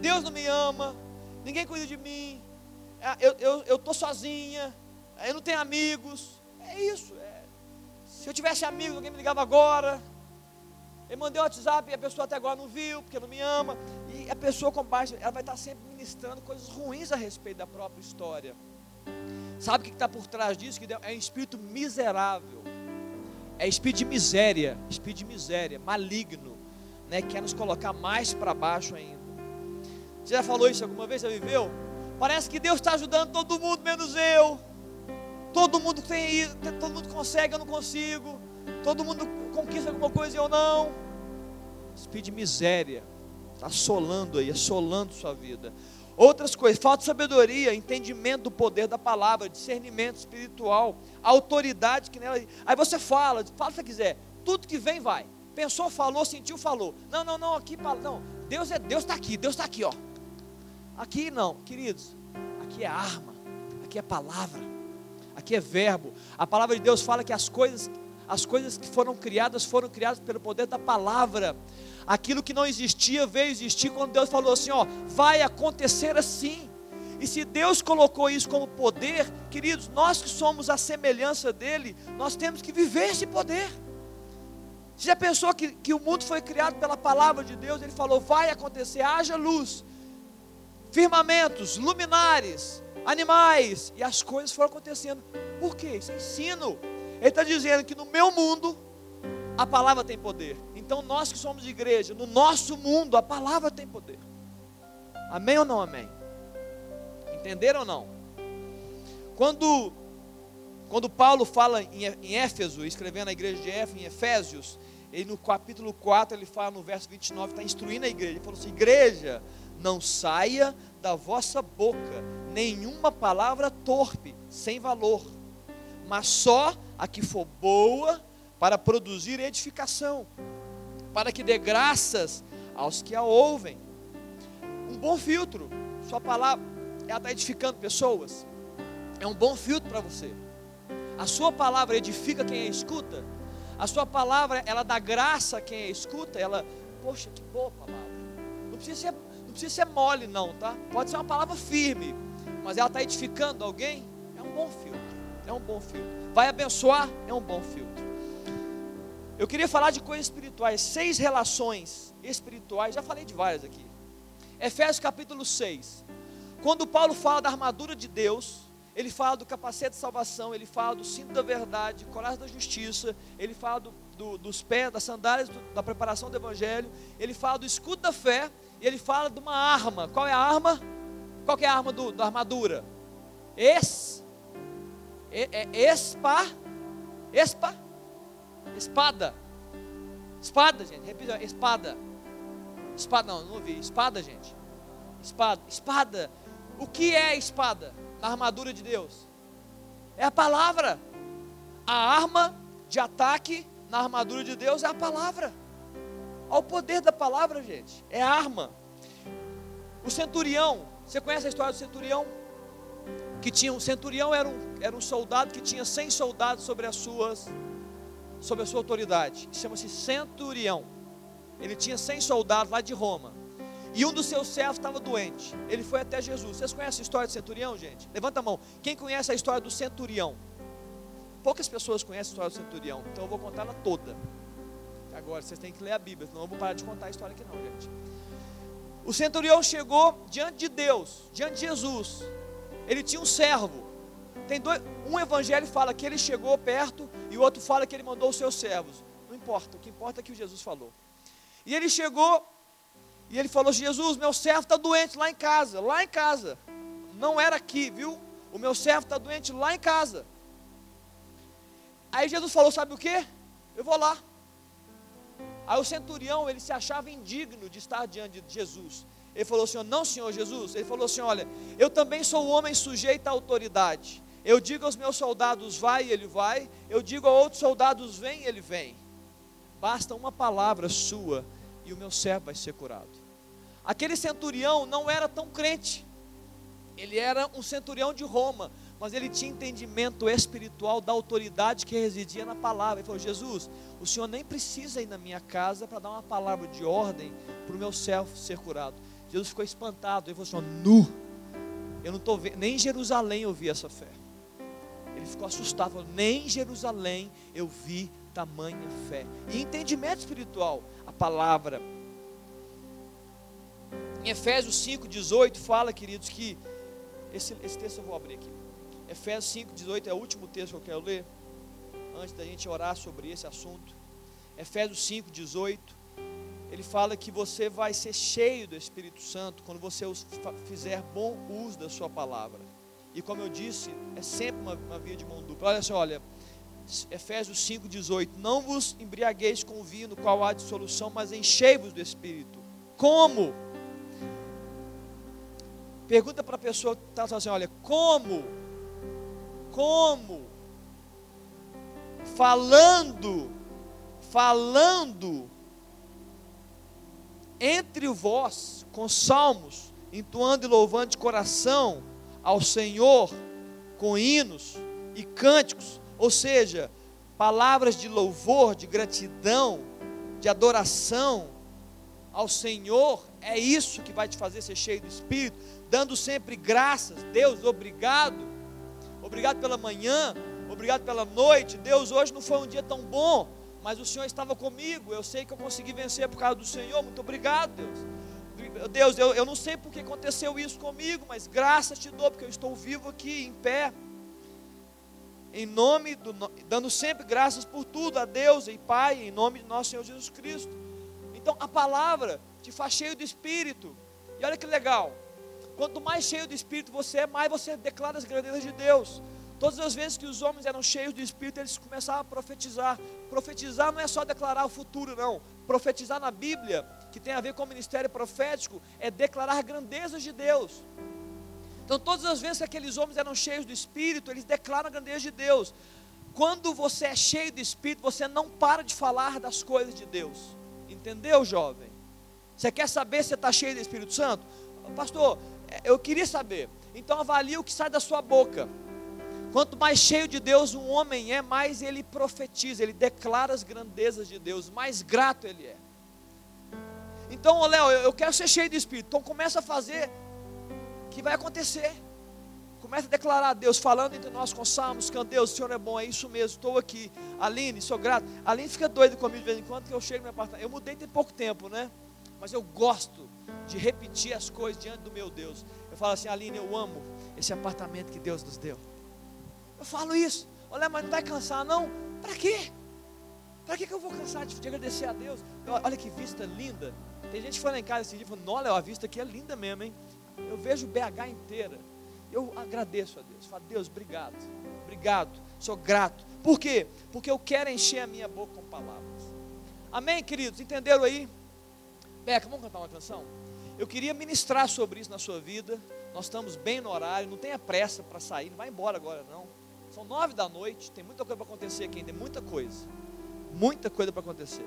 Deus não me ama, ninguém cuida de mim, ah, eu estou sozinha, eu não tenho amigos. É isso. É. Se eu tivesse amigos, alguém me ligava agora. Eu mandei um WhatsApp e a pessoa até agora não viu, porque não me ama. E a pessoa com baixa, ela vai estar sempre ministrando coisas ruins a respeito da própria história. Sabe o que está por trás disso? Que é um espírito miserável. É espírito de miséria, espírito de miséria, maligno, né? Quer nos colocar mais para baixo ainda. Você já falou isso alguma vez? Já viveu? Parece que Deus está ajudando todo mundo, menos eu. Todo mundo tem, todo mundo consegue, eu não consigo. Todo mundo conquista alguma coisa e eu não. Espírito de miséria, está assolando aí, assolando sua vida. Outras coisas, falta de sabedoria, entendimento do poder da palavra, discernimento espiritual, autoridade que nela. Aí você fala, fala se quiser, tudo que vem vai. Pensou, falou, sentiu, falou. Não, não, não, aqui, não. Deus é Deus está aqui, Deus está aqui, ó. Aqui não, queridos, aqui é arma, aqui é palavra, aqui é verbo. A palavra de Deus fala que as coisas, as coisas que foram criadas foram criadas pelo poder da palavra. Aquilo que não existia veio existir quando Deus falou assim: ó, vai acontecer assim. E se Deus colocou isso como poder, queridos, nós que somos a semelhança dele, nós temos que viver esse poder. Você já pensou que, que o mundo foi criado pela palavra de Deus? Ele falou: vai acontecer, haja luz firmamentos, luminares, animais, e as coisas foram acontecendo. Por quê? Isso é ensino. Ele está dizendo que no meu mundo a palavra tem poder. Então nós que somos igreja, no nosso mundo a palavra tem poder. Amém ou não amém? Entenderam ou não? Quando, quando Paulo fala em, Éfeso, escrevendo a igreja de Éfeso, em Efésios, ele no capítulo 4, ele fala no verso 29, está instruindo a igreja. Ele falou assim: igreja, não saia da vossa boca nenhuma palavra torpe, sem valor, mas só a que for boa para produzir edificação, para que dê graças aos que a ouvem. Um bom filtro, sua palavra, ela está edificando pessoas, é um bom filtro para você. A sua palavra edifica quem a escuta, a sua palavra, ela dá graça a quem a escuta, ela, poxa, que boa palavra. Não precisa ser não precisa ser mole, não, tá? Pode ser uma palavra firme, mas ela está edificando alguém, é um bom filtro. É um bom filtro. Vai abençoar, é um bom filtro. Eu queria falar de coisas espirituais, seis relações espirituais, já falei de várias aqui. Efésios capítulo 6. Quando Paulo fala da armadura de Deus, ele fala do capacete de salvação, ele fala do cinto da verdade, colar da justiça, ele fala do, do, dos pés, das sandálias, do, da preparação do evangelho, ele fala do escudo da fé e ele fala de uma arma. Qual é a arma? Qual é a arma do, da armadura? Es, é, é, espa, espa, espada. Espada, gente. Repita, espada. Espada, não, não ouvi. Espada, gente. Espada, espada. O que é espada na armadura de Deus? É a palavra. A arma de ataque na armadura de Deus é a palavra ao poder da palavra, gente. É arma. O centurião, você conhece a história do centurião? Que tinha um centurião era um, era um soldado que tinha 100 soldados sobre as suas sobre a sua autoridade. Chama-se centurião. Ele tinha 100 soldados lá de Roma. E um dos seus servos estava doente. Ele foi até Jesus. Vocês conhecem a história do centurião, gente? Levanta a mão. Quem conhece a história do centurião? Poucas pessoas conhecem a história do centurião, então eu vou contar ela toda. Agora vocês têm que ler a Bíblia, senão eu vou parar de contar a história aqui não, gente. O centurião chegou diante de Deus, diante de Jesus. Ele tinha um servo. Tem dois, um evangelho fala que ele chegou perto e o outro fala que ele mandou os seus servos. Não importa, o que importa é que Jesus falou. E ele chegou e ele falou: Jesus, meu servo está doente lá em casa, lá em casa. Não era aqui, viu? O meu servo está doente lá em casa. Aí Jesus falou: Sabe o que? Eu vou lá. Aí o centurião, ele se achava indigno de estar diante de Jesus. Ele falou assim: Não, Senhor Jesus. Ele falou assim: Olha, eu também sou um homem sujeito à autoridade. Eu digo aos meus soldados, vai, ele vai. Eu digo a outros soldados, vem, ele vem. Basta uma palavra sua e o meu servo vai ser curado. Aquele centurião não era tão crente. Ele era um centurião de Roma, mas ele tinha entendimento espiritual da autoridade que residia na palavra. Ele falou: Jesus, o senhor nem precisa ir na minha casa para dar uma palavra de ordem para o meu servo ser curado. Jesus ficou espantado. Ele falou assim: nu, eu não estou vendo, nem em Jerusalém eu vi essa fé. Ele ficou assustado, falou, nem em Jerusalém eu vi tamanha fé. E entendimento espiritual, a palavra. Em Efésios 5,18 fala, queridos, que esse, esse texto eu vou abrir aqui. Efésios 5,18 é o último texto que eu quero ler, antes da gente orar sobre esse assunto. Efésios 5,18, ele fala que você vai ser cheio do Espírito Santo quando você fizer bom uso da sua palavra. E como eu disse, é sempre uma, uma via de mão dupla. Olha só, olha, Efésios 5,18: Não vos embriagueis com o vinho no qual há dissolução, mas enchei-vos do Espírito. Como? Pergunta para a pessoa que está assim: olha, como como? Falando, falando entre vós com salmos, entoando e louvando de coração ao Senhor com hinos e cânticos, ou seja, palavras de louvor, de gratidão, de adoração ao Senhor, é isso que vai te fazer ser cheio do Espírito, dando sempre graças, Deus, obrigado. Obrigado pela manhã, obrigado pela noite. Deus, hoje não foi um dia tão bom, mas o Senhor estava comigo. Eu sei que eu consegui vencer por causa do Senhor. Muito obrigado, Deus. Deus, eu, eu não sei porque aconteceu isso comigo, mas graças te dou, porque eu estou vivo aqui, em pé. Em nome do, dando sempre graças por tudo a Deus e Pai, em nome de nosso Senhor Jesus Cristo. Então a palavra te faz cheio de espírito. E olha que legal. Quanto mais cheio do Espírito você é, mais você declara as grandezas de Deus. Todas as vezes que os homens eram cheios do Espírito, eles começavam a profetizar. Profetizar não é só declarar o futuro, não. Profetizar na Bíblia, que tem a ver com o ministério profético, é declarar grandezas de Deus. Então, todas as vezes que aqueles homens eram cheios do Espírito, eles declaram a grandeza de Deus. Quando você é cheio do Espírito, você não para de falar das coisas de Deus. Entendeu, jovem? Você quer saber se está cheio do Espírito Santo? Pastor, eu queria saber. Então avalie o que sai da sua boca. Quanto mais cheio de Deus um homem é, mais ele profetiza, ele declara as grandezas de Deus, mais grato ele é. Então, Léo, eu quero ser cheio de Espírito. Então começa a fazer que vai acontecer. Começa a declarar a Deus, falando entre nós com salmos, que Deus, o Senhor é bom, é isso mesmo, estou aqui. Aline, sou grato. Aline fica doida comigo de vez em quando que eu chego no meu apartamento. Eu mudei tem pouco tempo, né? Mas eu gosto de repetir as coisas diante do meu Deus. Eu falo assim, Aline, eu amo esse apartamento que Deus nos deu. Eu falo isso. Olha, mas não vai cansar, não? Para quê? Para que, que eu vou cansar de, de agradecer a Deus? Olha que vista linda. Tem gente que foi lá em casa esse dia e falou, olha, a vista aqui é linda mesmo, hein? Eu vejo BH inteira. Eu agradeço a Deus. Falo, Deus, obrigado. Obrigado. Sou grato. Por quê? Porque eu quero encher a minha boca com palavras. Amém, queridos? Entenderam aí? Beca, vamos cantar uma canção? Eu queria ministrar sobre isso na sua vida. Nós estamos bem no horário, não tenha pressa para sair, não vai embora agora não. São nove da noite, tem muita coisa para acontecer aqui, tem muita coisa. Muita coisa para acontecer.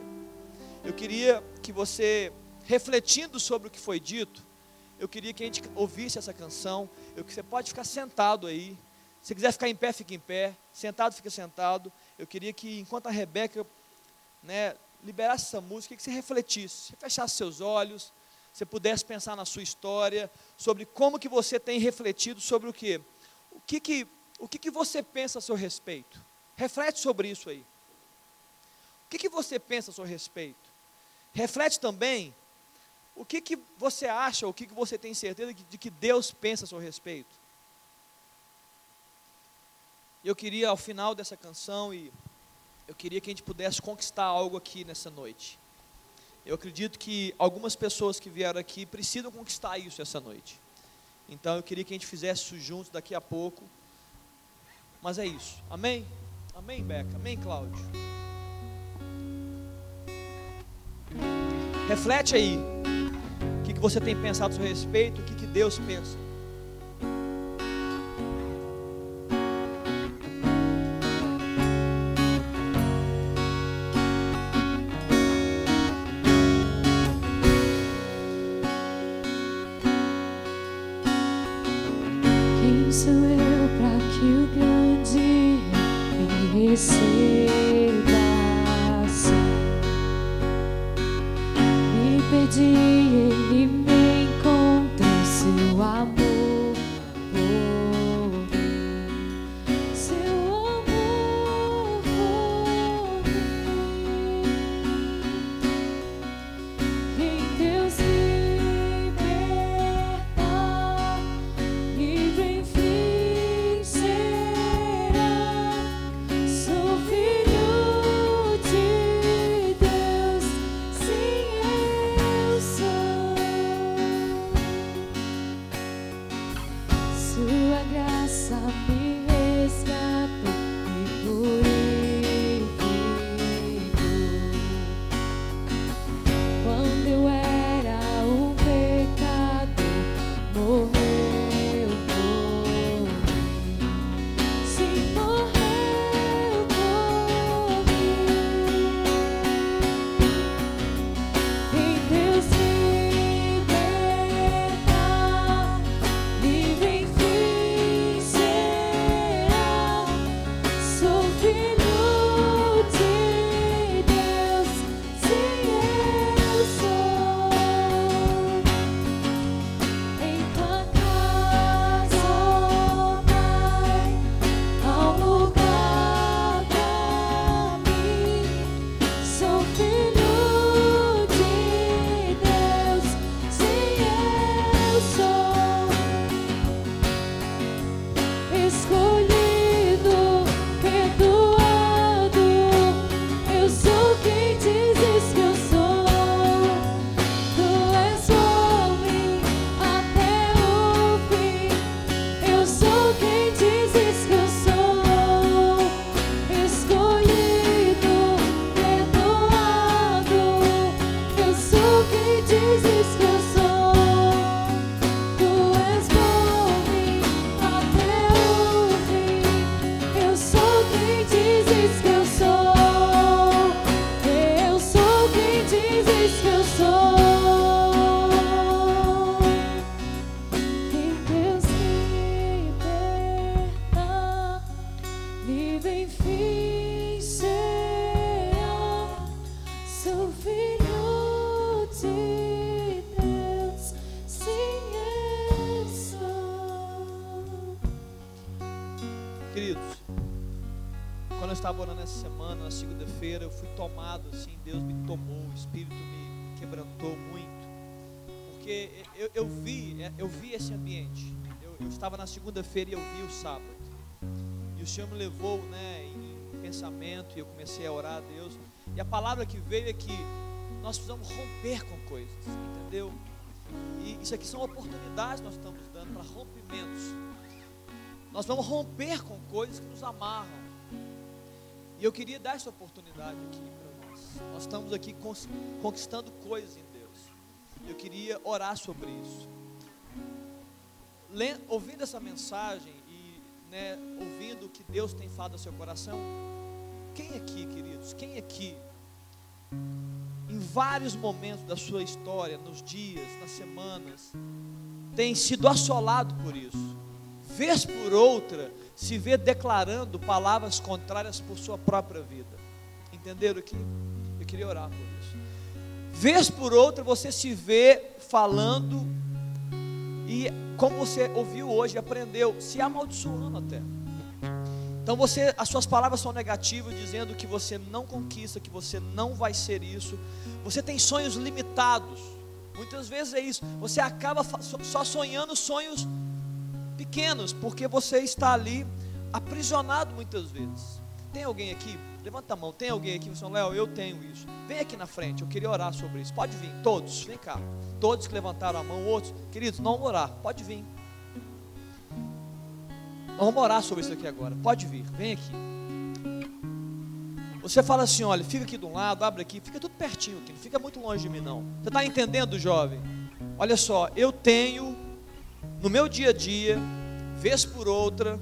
Eu queria que você, refletindo sobre o que foi dito, eu queria que a gente ouvisse essa canção. Eu, você pode ficar sentado aí. Se quiser ficar em pé, fica em pé. Sentado, fica sentado. Eu queria que, enquanto a Rebeca né, liberasse essa música, que você refletisse, você fechasse seus olhos, você pudesse pensar na sua história, sobre como que você tem refletido sobre o quê? O que que, o que, que você pensa a seu respeito? Reflete sobre isso aí. O que, que você pensa a seu respeito? Reflete também o que, que você acha, o que, que você tem certeza de que Deus pensa a seu respeito? Eu queria, ao final dessa canção, e eu queria que a gente pudesse conquistar algo aqui nessa noite. Eu acredito que algumas pessoas que vieram aqui precisam conquistar isso essa noite. Então eu queria que a gente fizesse isso juntos daqui a pouco. Mas é isso. Amém? Amém, Beca? Amém, Cláudio? Reflete aí que, que você tem pensado a seu respeito, o que, que Deus pensa. Estava na segunda-feira e eu vi o sábado. E o Senhor me levou né, em pensamento e eu comecei a orar a Deus. E a palavra que veio é que nós precisamos romper com coisas, entendeu? E isso aqui são oportunidades que nós estamos dando para rompimentos. Nós vamos romper com coisas que nos amarram. E eu queria dar essa oportunidade aqui para nós. Nós estamos aqui conquistando coisas em Deus. Eu queria orar sobre isso. Ouvindo essa mensagem e né, ouvindo o que Deus tem falado ao seu coração, quem aqui, queridos, quem aqui, em vários momentos da sua história, nos dias, nas semanas, tem sido assolado por isso. Vez por outra, se vê declarando palavras contrárias por sua própria vida. Entenderam aqui? Eu queria orar por isso. Vez por outra, você se vê falando e, como você ouviu hoje, aprendeu, se amaldiçoando até. Então você, as suas palavras são negativas, dizendo que você não conquista, que você não vai ser isso. Você tem sonhos limitados. Muitas vezes é isso. Você acaba só sonhando sonhos pequenos, porque você está ali aprisionado muitas vezes. Tem alguém aqui? Levanta a mão. Tem alguém aqui? Você Léo, eu tenho isso. Vem aqui na frente. Eu queria orar sobre isso. Pode vir, todos. Vem cá. Todos que levantaram a mão, outros, queridos, não orar. Pode vir. Vamos orar sobre isso aqui agora. Pode vir, vem aqui. Você fala assim: olha, fica aqui de um lado, abre aqui, fica tudo pertinho aqui, não fica muito longe de mim, não. Você está entendendo, jovem? Olha só, eu tenho no meu dia a dia, vez por outra,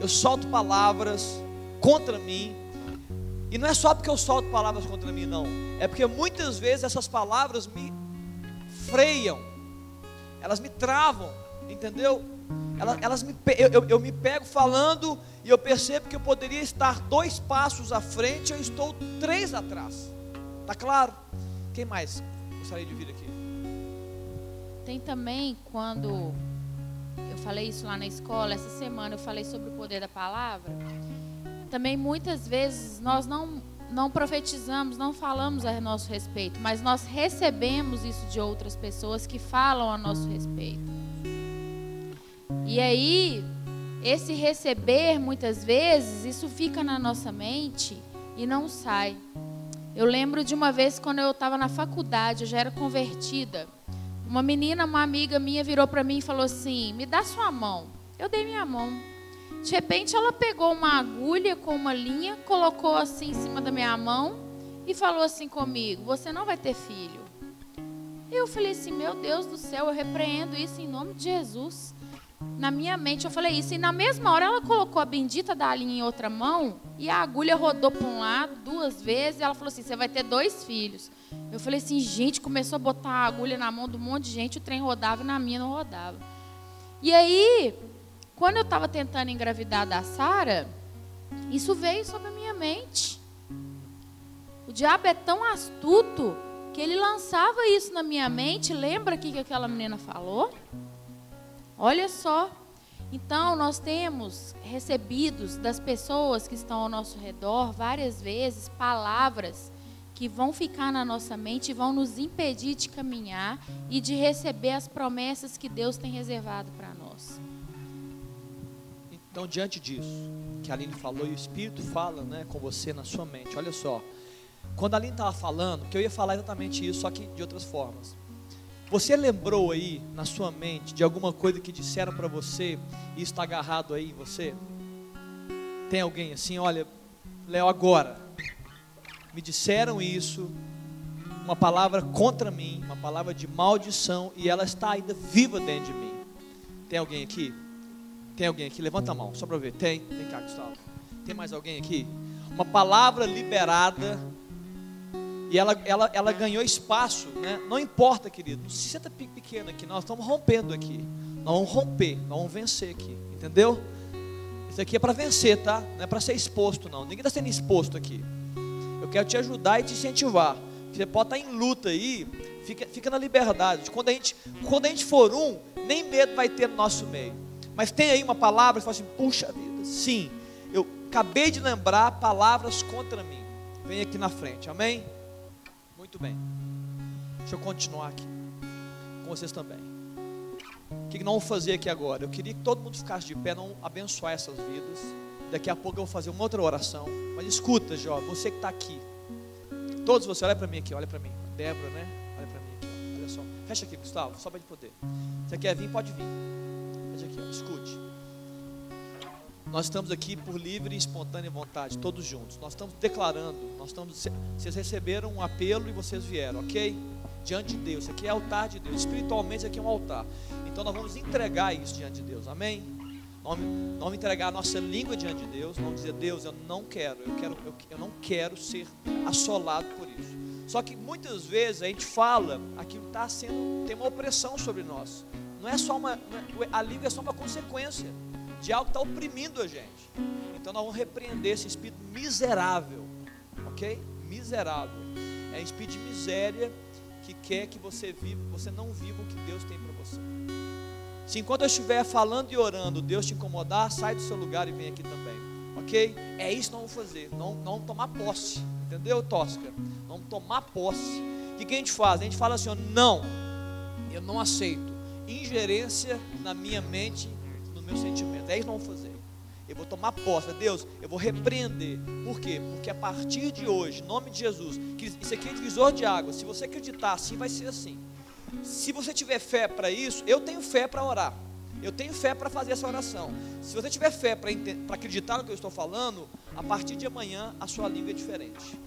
eu solto palavras contra mim. E não é só porque eu solto palavras contra mim, não. É porque muitas vezes essas palavras me freiam, elas me travam, entendeu? Elas, elas me, eu, eu, eu me pego falando e eu percebo que eu poderia estar dois passos à frente, eu estou três atrás. Tá claro? Quem mais gostaria de vir aqui? Tem também quando eu falei isso lá na escola, essa semana eu falei sobre o poder da palavra. Também muitas vezes nós não, não profetizamos, não falamos a nosso respeito, mas nós recebemos isso de outras pessoas que falam a nosso respeito. E aí, esse receber, muitas vezes, isso fica na nossa mente e não sai. Eu lembro de uma vez quando eu estava na faculdade, eu já era convertida. Uma menina, uma amiga minha, virou para mim e falou assim: Me dá sua mão. Eu dei minha mão. De repente, ela pegou uma agulha com uma linha, colocou assim em cima da minha mão e falou assim comigo: Você não vai ter filho. Eu falei assim: Meu Deus do céu, eu repreendo isso em nome de Jesus. Na minha mente eu falei isso. E na mesma hora ela colocou a bendita da linha em outra mão e a agulha rodou para um lado duas vezes. E ela falou assim: Você vai ter dois filhos. Eu falei assim: Gente, começou a botar a agulha na mão de um monte de gente. O trem rodava e na minha não rodava. E aí, quando eu estava tentando engravidar da Sara, isso veio sobre a minha mente. O diabo é tão astuto que ele lançava isso na minha mente. Lembra o que que aquela menina falou? Olha só. Então, nós temos recebidos das pessoas que estão ao nosso redor várias vezes palavras que vão ficar na nossa mente e vão nos impedir de caminhar e de receber as promessas que Deus tem reservado para nós. Então, diante disso, que a Aline falou e o Espírito fala né, com você na sua mente, olha só. Quando a Aline estava falando, que eu ia falar exatamente isso, só que de outras formas. Você lembrou aí na sua mente de alguma coisa que disseram para você e está agarrado aí em você? Tem alguém assim, olha, Léo, agora me disseram isso, uma palavra contra mim, uma palavra de maldição e ela está ainda viva dentro de mim. Tem alguém aqui? Tem alguém aqui? Levanta a mão, só para ver. Tem? Vem cá, Gustavo. Tem mais alguém aqui? Uma palavra liberada e ela, ela, ela ganhou espaço, né? Não importa, querido. Se senta pe- pequeno aqui. Nós estamos rompendo aqui. Nós vamos romper, nós vamos vencer aqui. Entendeu? Isso aqui é para vencer, tá? Não é para ser exposto, não. Ninguém está sendo exposto aqui. Eu quero te ajudar e te incentivar. Você pode estar em luta aí, fica, fica na liberdade. Quando a, gente, quando a gente for um, nem medo vai ter no nosso meio. Mas tem aí uma palavra que fala assim: puxa vida, sim, eu acabei de lembrar palavras contra mim. Vem aqui na frente, amém? Muito bem. Deixa eu continuar aqui com vocês também. O que nós vamos fazer aqui agora? Eu queria que todo mundo ficasse de pé, não abençoar essas vidas. Daqui a pouco eu vou fazer uma outra oração. Mas escuta, jovem, você que está aqui. Todos vocês, olha para mim aqui, olha para mim. Débora, né? Olha para mim aqui, olha só. Fecha aqui, Gustavo, só para de poder. Você quer vir, pode vir. Fecha aqui, escute. Nós estamos aqui por livre e espontânea vontade, todos juntos. Nós estamos declarando, nós estamos, vocês receberam um apelo e vocês vieram, ok? Diante de Deus, isso aqui é altar de Deus. Espiritualmente, isso aqui é um altar. Então nós vamos entregar isso diante de Deus, amém? Vamos, entregar a nossa língua diante de Deus. Vamos dizer, Deus, eu não quero, eu quero, eu, eu não quero ser assolado por isso. Só que muitas vezes a gente fala, aquilo está sendo, tem uma opressão sobre nós. Não é só uma, é- a língua é só uma consequência de algo que está oprimindo a gente. Então nós vamos repreender esse espírito miserável, ok? Miserável. É um espírito de miséria que quer que você viva, você não viva o que Deus tem para você. Se enquanto eu estiver falando e orando, Deus te incomodar, sai do seu lugar e vem aqui também. Ok? É isso que nós vamos fazer. Não, não tomar posse. Entendeu, Tosca? Não tomar posse. O que, que a gente faz? A gente fala assim: ó, não, eu não aceito ingerência na minha mente, no meu sentimento. É isso que nós vamos fazer. Eu vou tomar posse, Deus, eu vou repreender. Por quê? Porque a partir de hoje, em nome de Jesus, que isso aqui é divisor de água. Se você acreditar assim, vai ser assim. Se você tiver fé para isso, eu tenho fé para orar. Eu tenho fé para fazer essa oração. Se você tiver fé para acreditar no que eu estou falando, a partir de amanhã a sua língua é diferente.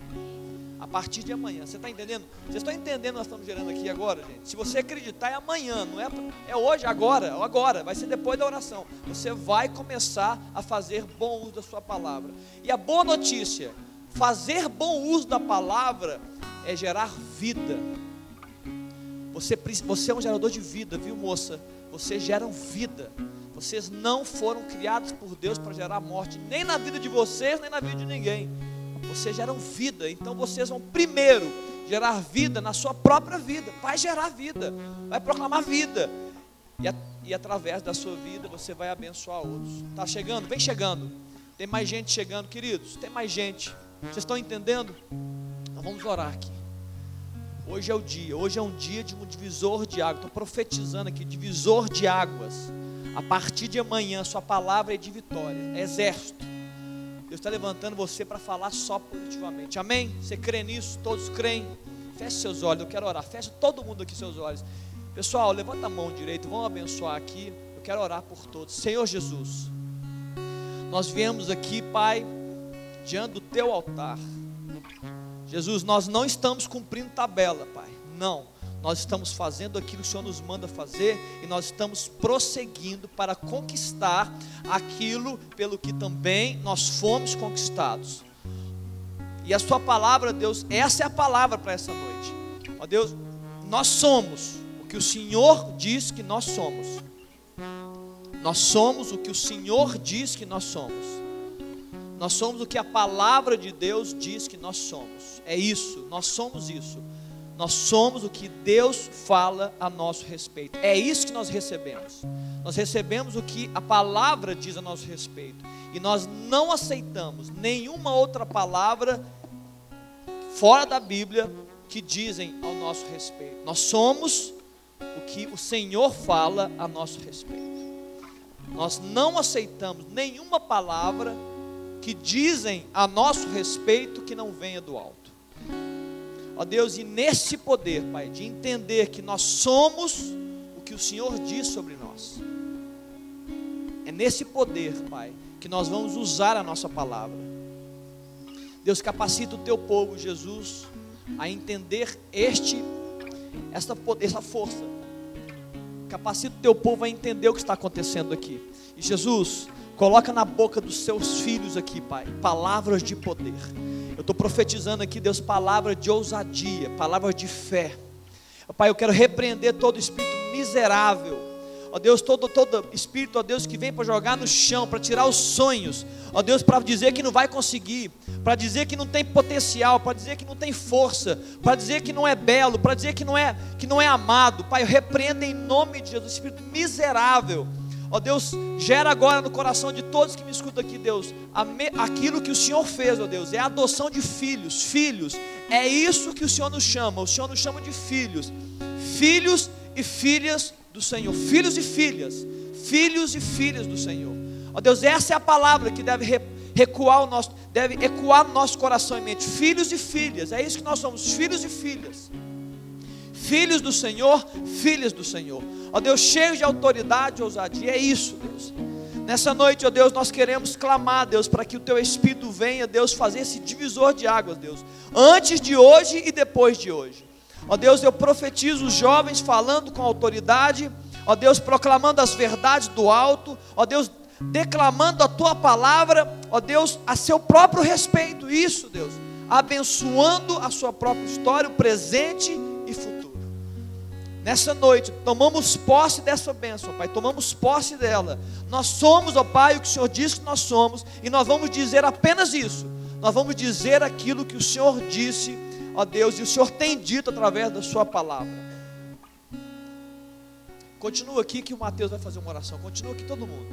A partir de amanhã, você está entendendo? Vocês estão entendendo o que nós estamos gerando aqui agora, gente? Se você acreditar, é amanhã, não é, é hoje, agora, ou agora, vai ser depois da oração. Você vai começar a fazer bom uso da sua palavra. E a boa notícia: fazer bom uso da palavra é gerar vida. Você, você é um gerador de vida, viu, moça? Vocês geram vida. Vocês não foram criados por Deus para gerar morte, nem na vida de vocês, nem na vida de ninguém. Vocês geram vida, então vocês vão primeiro gerar vida na sua própria vida. Vai gerar vida, vai proclamar vida. E, a, e através da sua vida você vai abençoar outros. Está chegando? Vem chegando. Tem mais gente chegando, queridos. Tem mais gente. Vocês estão entendendo? Então vamos orar aqui. Hoje é o dia, hoje é um dia de um divisor de águas. Estou profetizando aqui, divisor de águas. A partir de amanhã, sua palavra é de vitória, é exército. Deus está levantando você para falar só positivamente. Amém? Você crê nisso? Todos creem? Feche seus olhos, eu quero orar. Feche todo mundo aqui seus olhos. Pessoal, levanta a mão direita, vamos abençoar aqui. Eu quero orar por todos. Senhor Jesus, nós viemos aqui, Pai, diante do teu altar. Jesus, nós não estamos cumprindo tabela, Pai. Não. Nós estamos fazendo aquilo que o Senhor nos manda fazer e nós estamos prosseguindo para conquistar aquilo pelo que também nós fomos conquistados. E a Sua palavra, Deus, essa é a palavra para essa noite. Ó Deus, nós somos o que o Senhor diz que nós somos. Nós somos o que o Senhor diz que nós somos. Nós somos o que a palavra de Deus diz que nós somos. É isso, nós somos isso. Nós somos o que Deus fala a nosso respeito. É isso que nós recebemos. Nós recebemos o que a palavra diz a nosso respeito. E nós não aceitamos nenhuma outra palavra fora da Bíblia que dizem ao nosso respeito. Nós somos o que o Senhor fala a nosso respeito. Nós não aceitamos nenhuma palavra que dizem a nosso respeito que não venha do alto. Ó Deus, e nesse poder, Pai, de entender que nós somos o que o Senhor diz sobre nós. É nesse poder, Pai, que nós vamos usar a nossa palavra. Deus capacita o teu povo, Jesus, a entender este essa, essa força. Capacita o teu povo a entender o que está acontecendo aqui. E Jesus, coloca na boca dos seus filhos aqui, Pai, palavras de poder. Eu estou profetizando aqui, Deus, palavra de ousadia, palavra de fé. Pai, eu quero repreender todo espírito miserável. Ó Deus, todo, todo espírito, ó Deus, que vem para jogar no chão, para tirar os sonhos, ó Deus, para dizer que não vai conseguir, para dizer que não tem potencial, para dizer que não tem força, para dizer que não é belo, para dizer que não é, que não é amado, Pai, eu repreendo em nome de Jesus, espírito miserável, ó Deus, gera agora no coração de todos que me escutam aqui, Deus, aquilo que o Senhor fez, ó Deus, é a adoção de filhos, filhos, é isso que o Senhor nos chama, o Senhor nos chama de filhos, filhos e filhas do Senhor, filhos e filhas, filhos e filhas do Senhor. Ó Deus, essa é a palavra que deve recuar o nosso, deve ecoar no nosso coração e mente. Filhos e filhas, é isso que nós somos, filhos e filhas. Filhos do Senhor, filhas do Senhor. Ó Deus, cheios de autoridade e ousadia, é isso, Deus. Nessa noite, ó Deus, nós queremos clamar, Deus, para que o Teu Espírito venha, Deus, fazer esse divisor de águas, Deus, antes de hoje e depois de hoje. Ó Deus, eu profetizo os jovens falando com autoridade, ó Deus, proclamando as verdades do alto, ó Deus, declamando a tua palavra, ó Deus, a seu próprio respeito. Isso, Deus, abençoando a sua própria história, o presente. Nessa noite, tomamos posse dessa bênção, Pai, tomamos posse dela. Nós somos, ó Pai, o que o Senhor diz que nós somos, e nós vamos dizer apenas isso. Nós vamos dizer aquilo que o Senhor disse, ó Deus, e o Senhor tem dito através da Sua palavra. Continua aqui que o Mateus vai fazer uma oração. Continua aqui todo mundo.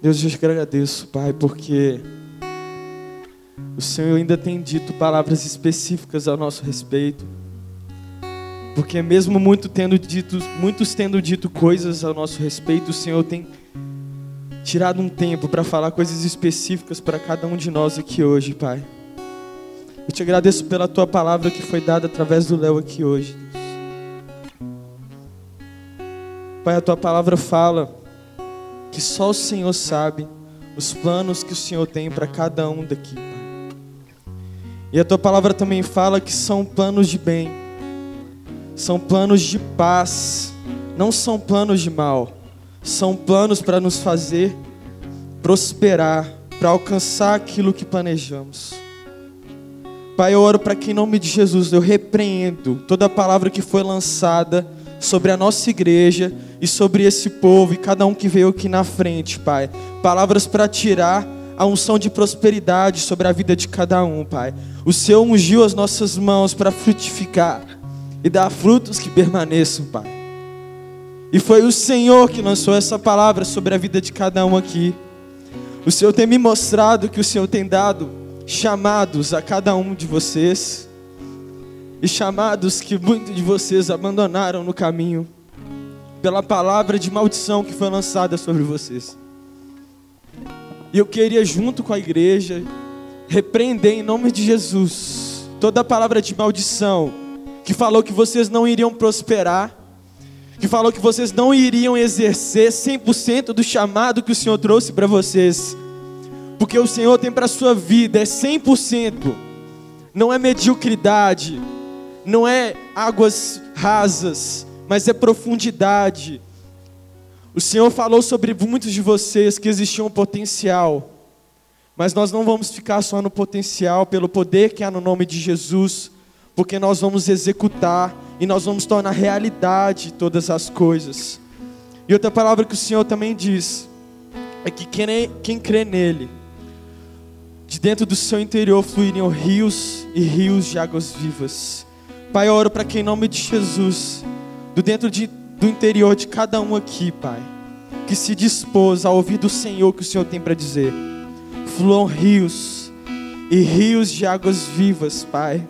Deus, eu te agradeço, Pai, porque o Senhor ainda tem dito palavras específicas ao nosso respeito. Porque mesmo muito tendo dito, muitos tendo dito coisas ao nosso respeito, o Senhor tem tirado um tempo para falar coisas específicas para cada um de nós aqui hoje, Pai. Eu te agradeço pela tua palavra que foi dada através do Léo aqui hoje. Pai, a tua palavra fala que só o Senhor sabe os planos que o Senhor tem para cada um daqui, Pai. E a tua palavra também fala que são planos de bem, são planos de paz, não são planos de mal, são planos para nos fazer prosperar, para alcançar aquilo que planejamos. Pai, eu oro para que em nome de Jesus eu repreendo toda palavra que foi lançada sobre a nossa igreja e sobre esse povo e cada um que veio aqui na frente, Pai. Palavras para tirar a unção de prosperidade sobre a vida de cada um, Pai. O Senhor ungiu as nossas mãos para frutificar e dar frutos que permaneçam, Pai. E foi o Senhor que lançou essa palavra sobre a vida de cada um aqui. O Senhor tem me mostrado que o Senhor tem dado chamados a cada um de vocês e chamados que muitos de vocês abandonaram no caminho pela palavra de maldição que foi lançada sobre vocês. E eu queria, junto com a igreja, repreender em nome de Jesus toda palavra de maldição que falou que vocês não iriam prosperar, que falou que vocês não iriam exercer 100% do chamado que o Senhor trouxe para vocês. Porque o Senhor tem para a sua vida é 100%. Não é mediocridade, não é águas rasas, mas é profundidade. O Senhor falou sobre muitos de vocês que existia um potencial, mas nós não vamos ficar só no potencial, pelo poder que há no nome de Jesus, porque nós vamos executar e nós vamos tornar realidade todas as coisas. E outra palavra que o Senhor também diz é que quem, quem crê nele, de dentro do seu interior fluiriam rios e rios de águas vivas. Pai, eu oro para que em nome de Jesus, do dentro de, do interior de cada um aqui, Pai, que se dispôs a ouvir do Senhor o que o Senhor tem para dizer, fluam rios e rios de águas vivas, Pai.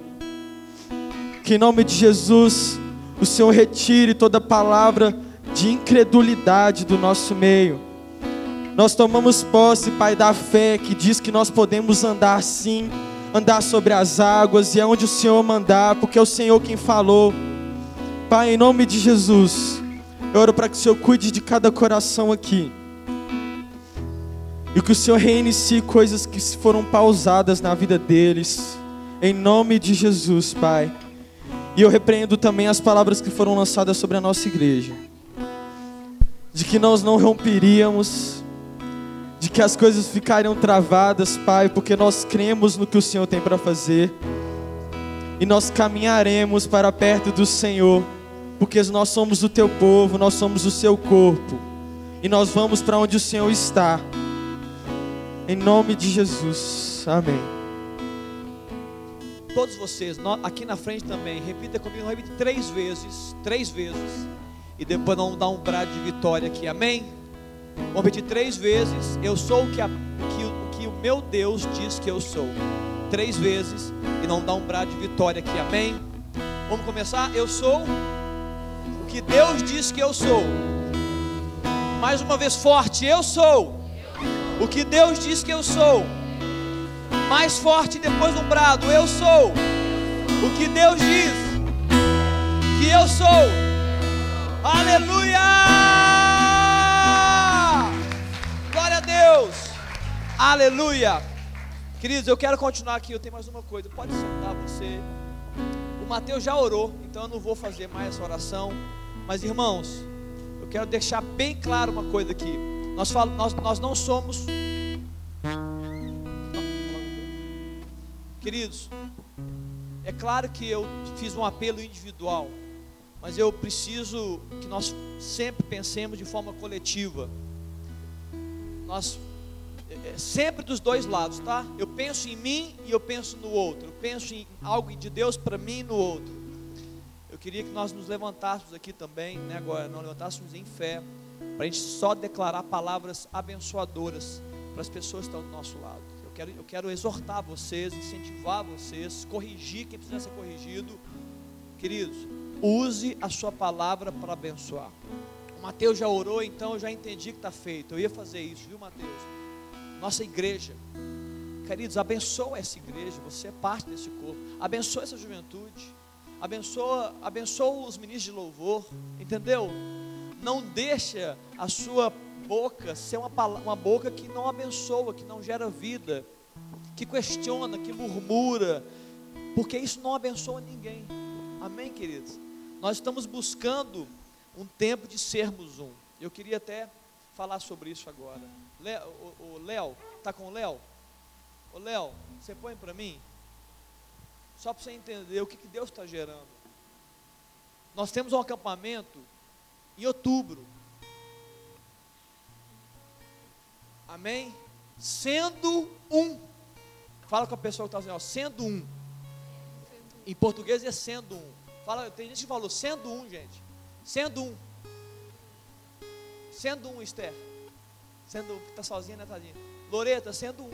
Que em nome de Jesus, o Senhor retire toda palavra de incredulidade do nosso meio. Nós tomamos posse, Pai, da fé que diz que nós podemos andar sim, andar sobre as águas e aonde o Senhor mandar, porque é o Senhor quem falou. Pai, em nome de Jesus, eu oro para que o Senhor cuide de cada coração aqui. E que o Senhor reinicie coisas que foram pausadas na vida deles. Em nome de Jesus, Pai. E eu repreendo também as palavras que foram lançadas sobre a nossa igreja. De que nós não romperíamos, de que as coisas ficariam travadas, Pai, porque nós cremos no que o Senhor tem para fazer. E nós caminharemos para perto do Senhor, porque nós somos o teu povo, nós somos o seu corpo. E nós vamos para onde o Senhor está. Em nome de Jesus. Amém. Todos vocês, aqui na frente também, repita comigo, repita três vezes, três vezes. E depois vamos dar um brado de vitória aqui, amém? Vamos repetir três vezes. Eu sou o que, a- que que o meu Deus diz que eu sou. Três vezes. E não dar um brado de vitória aqui, amém? Vamos começar? Eu sou o que Deus diz que eu sou. Mais uma vez forte, eu sou o que Deus diz que eu sou. Mais forte depois do brado, eu sou o que Deus diz que eu sou. Aleluia! Glória a Deus! Aleluia! Queridos, eu quero continuar aqui. Eu tenho mais uma coisa. Pode sentar você. O Mateus já orou, então eu não vou fazer mais essa oração. Mas irmãos, eu quero deixar bem claro uma coisa aqui. Nós, nós, nós não somos. Queridos, é claro que eu fiz um apelo individual. mas eu preciso que nós sempre pensemos de forma coletiva. Nós é, é, sempre dos dois lados, tá? Eu penso em mim e eu penso no outro. Eu penso em algo de Deus para mim e no outro. Eu queria que nós nos levantássemos aqui também, né? Agora, não levantássemos em fé, para a gente só declarar palavras abençoadoras para as pessoas que estão do nosso lado. Quero, eu quero exortar vocês, incentivar vocês, corrigir quem precisa ser corrigido. Queridos, use a sua palavra para abençoar. O Mateus já orou, então eu já entendi que está feito. Eu ia fazer isso, viu, Mateus? Nossa igreja. Queridos, abençoa essa igreja, você é parte desse corpo. Abençoa essa juventude. Abençoa, abençoa os ministros de louvor, entendeu? Não deixa a sua boca ser uma, uma boca que não abençoa, que não gera vida, que questiona, que murmura, porque isso não abençoa ninguém. Amém, queridos? Nós estamos buscando um tempo de sermos um. Eu queria até falar sobre isso agora. Léo, o, o Léo, tá com o Léo? Ô Léo, você põe para mim? Só para você entender o que, que Deus está gerando. Nós temos um acampamento em outubro. Amém? Sendo um. Fala com a pessoa que está dizendo, sendo um. Em português é sendo um. Fala, tem gente que falou sendo um, gente. Sendo um. Sendo um, Esther. Sendo um, está sozinha, né, tadinha? Loreta, sendo um.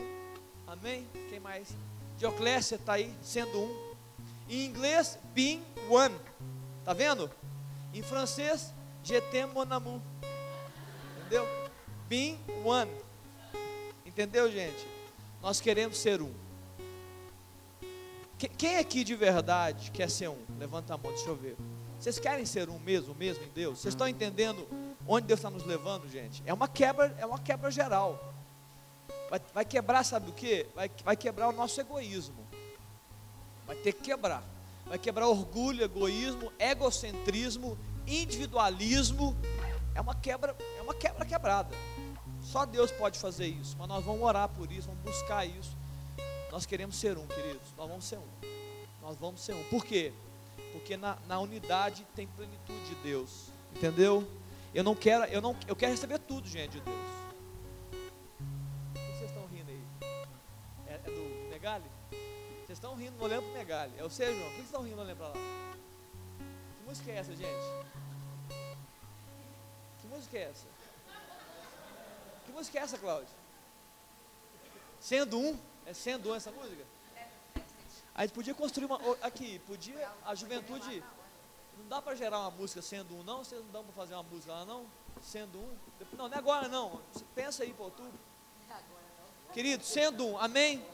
Amém? Quem mais? Dioclésia está aí, sendo um. Em inglês, being one. Tá vendo? Em francês, je t'aime mon amour. Entendeu? Being one. Entendeu, gente? Nós queremos ser um. Que- Quem aqui de verdade quer ser um? Levanta a mão, deixa eu ver. Vocês querem ser um mesmo, mesmo em Deus? Vocês estão entendendo onde Deus está nos levando, gente? É uma quebra, é uma quebra geral. Vai, vai quebrar, sabe o que? Vai, vai quebrar o nosso egoísmo. Vai ter que quebrar. Vai quebrar orgulho, egoísmo, egocentrismo, individualismo. É uma quebra, é uma quebra quebrada. Só Deus pode fazer isso. Mas nós vamos orar por isso, vamos buscar isso. Nós queremos ser um, queridos. Nós vamos ser um. Nós vamos ser um. Por quê? Porque na, na unidade tem plenitude de Deus. Entendeu? Eu não quero, eu não, eu quero receber tudo, gente, de Deus. Vocês estão rindo aí? É, é do Megali? Vocês estão rindo olhando pro Megali. É o seu, João? Por que vocês estão rindo olhando para lá? Que música é essa, gente? Que música é essa? Música é essa, Cláudio? Sendo um? É sendo um essa música? A gente podia construir uma. Aqui, podia. A juventude. Não dá para gerar uma música sendo um, não? Vocês não dão para fazer uma música lá, não? Sendo um? Não, não é agora, não. Pensa aí para outubro. Querido, sendo um, amém?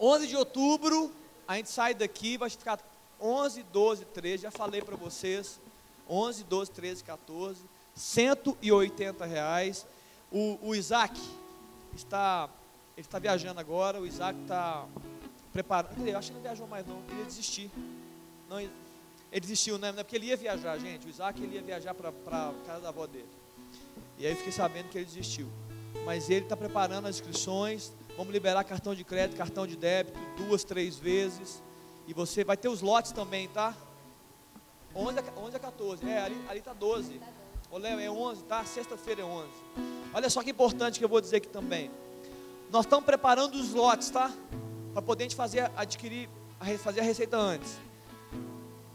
11 de outubro, a gente sai daqui, vai ficar 11, 12, 13, já falei para vocês, 11, 12, 13, 14, 180 reais. O, o Isaac está, ele está viajando agora, o Isaac está preparando, eu acho que não viajou mais não, ele desistir. Não, ele desistiu, né? É porque ele ia viajar, gente, o Isaac ele ia viajar para a casa da avó dele. E aí fiquei sabendo que ele desistiu. Mas ele está preparando as inscrições. Vamos liberar cartão de crédito, cartão de débito, duas, três vezes. E você vai ter os lotes também, tá? 11 a, 11 a 14. É, ali, ali tá 12. Ô, Léo, é 11, tá? Sexta-feira é 11. Olha só que importante que eu vou dizer aqui também. Nós estamos preparando os lotes, tá? Para poder a gente fazer, adquirir, fazer a receita antes.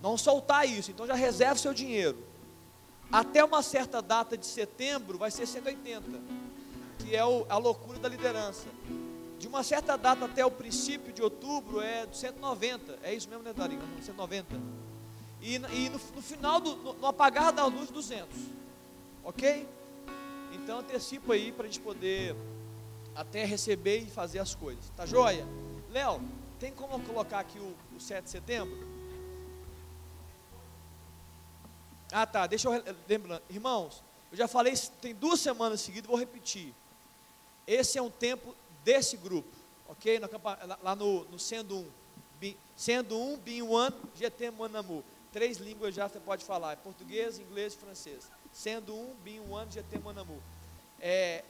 Não soltar isso. Então já reserva o seu dinheiro. Até uma certa data de setembro vai ser 180, que é o- a loucura da liderança. De uma certa data até o princípio de outubro é 190. É isso mesmo, né, Darinho? 190. E, e no, no final, do, no, no apagar da luz, 200. Ok? Então antecipo aí para a gente poder até receber e fazer as coisas. Tá joia? Léo, tem como colocar aqui o, o 7 de setembro? Ah, tá. Deixa eu lembrando. Irmãos, eu já falei tem duas semanas seguidas, vou repetir. Esse é um tempo desse grupo, ok? No lá- no, no Sendo Um. Bi- Sendo Um, Being One, GT Manamu. Três línguas já você pode falar: português, inglês e francês. Sendo Um, Being One, GT Manamu. É,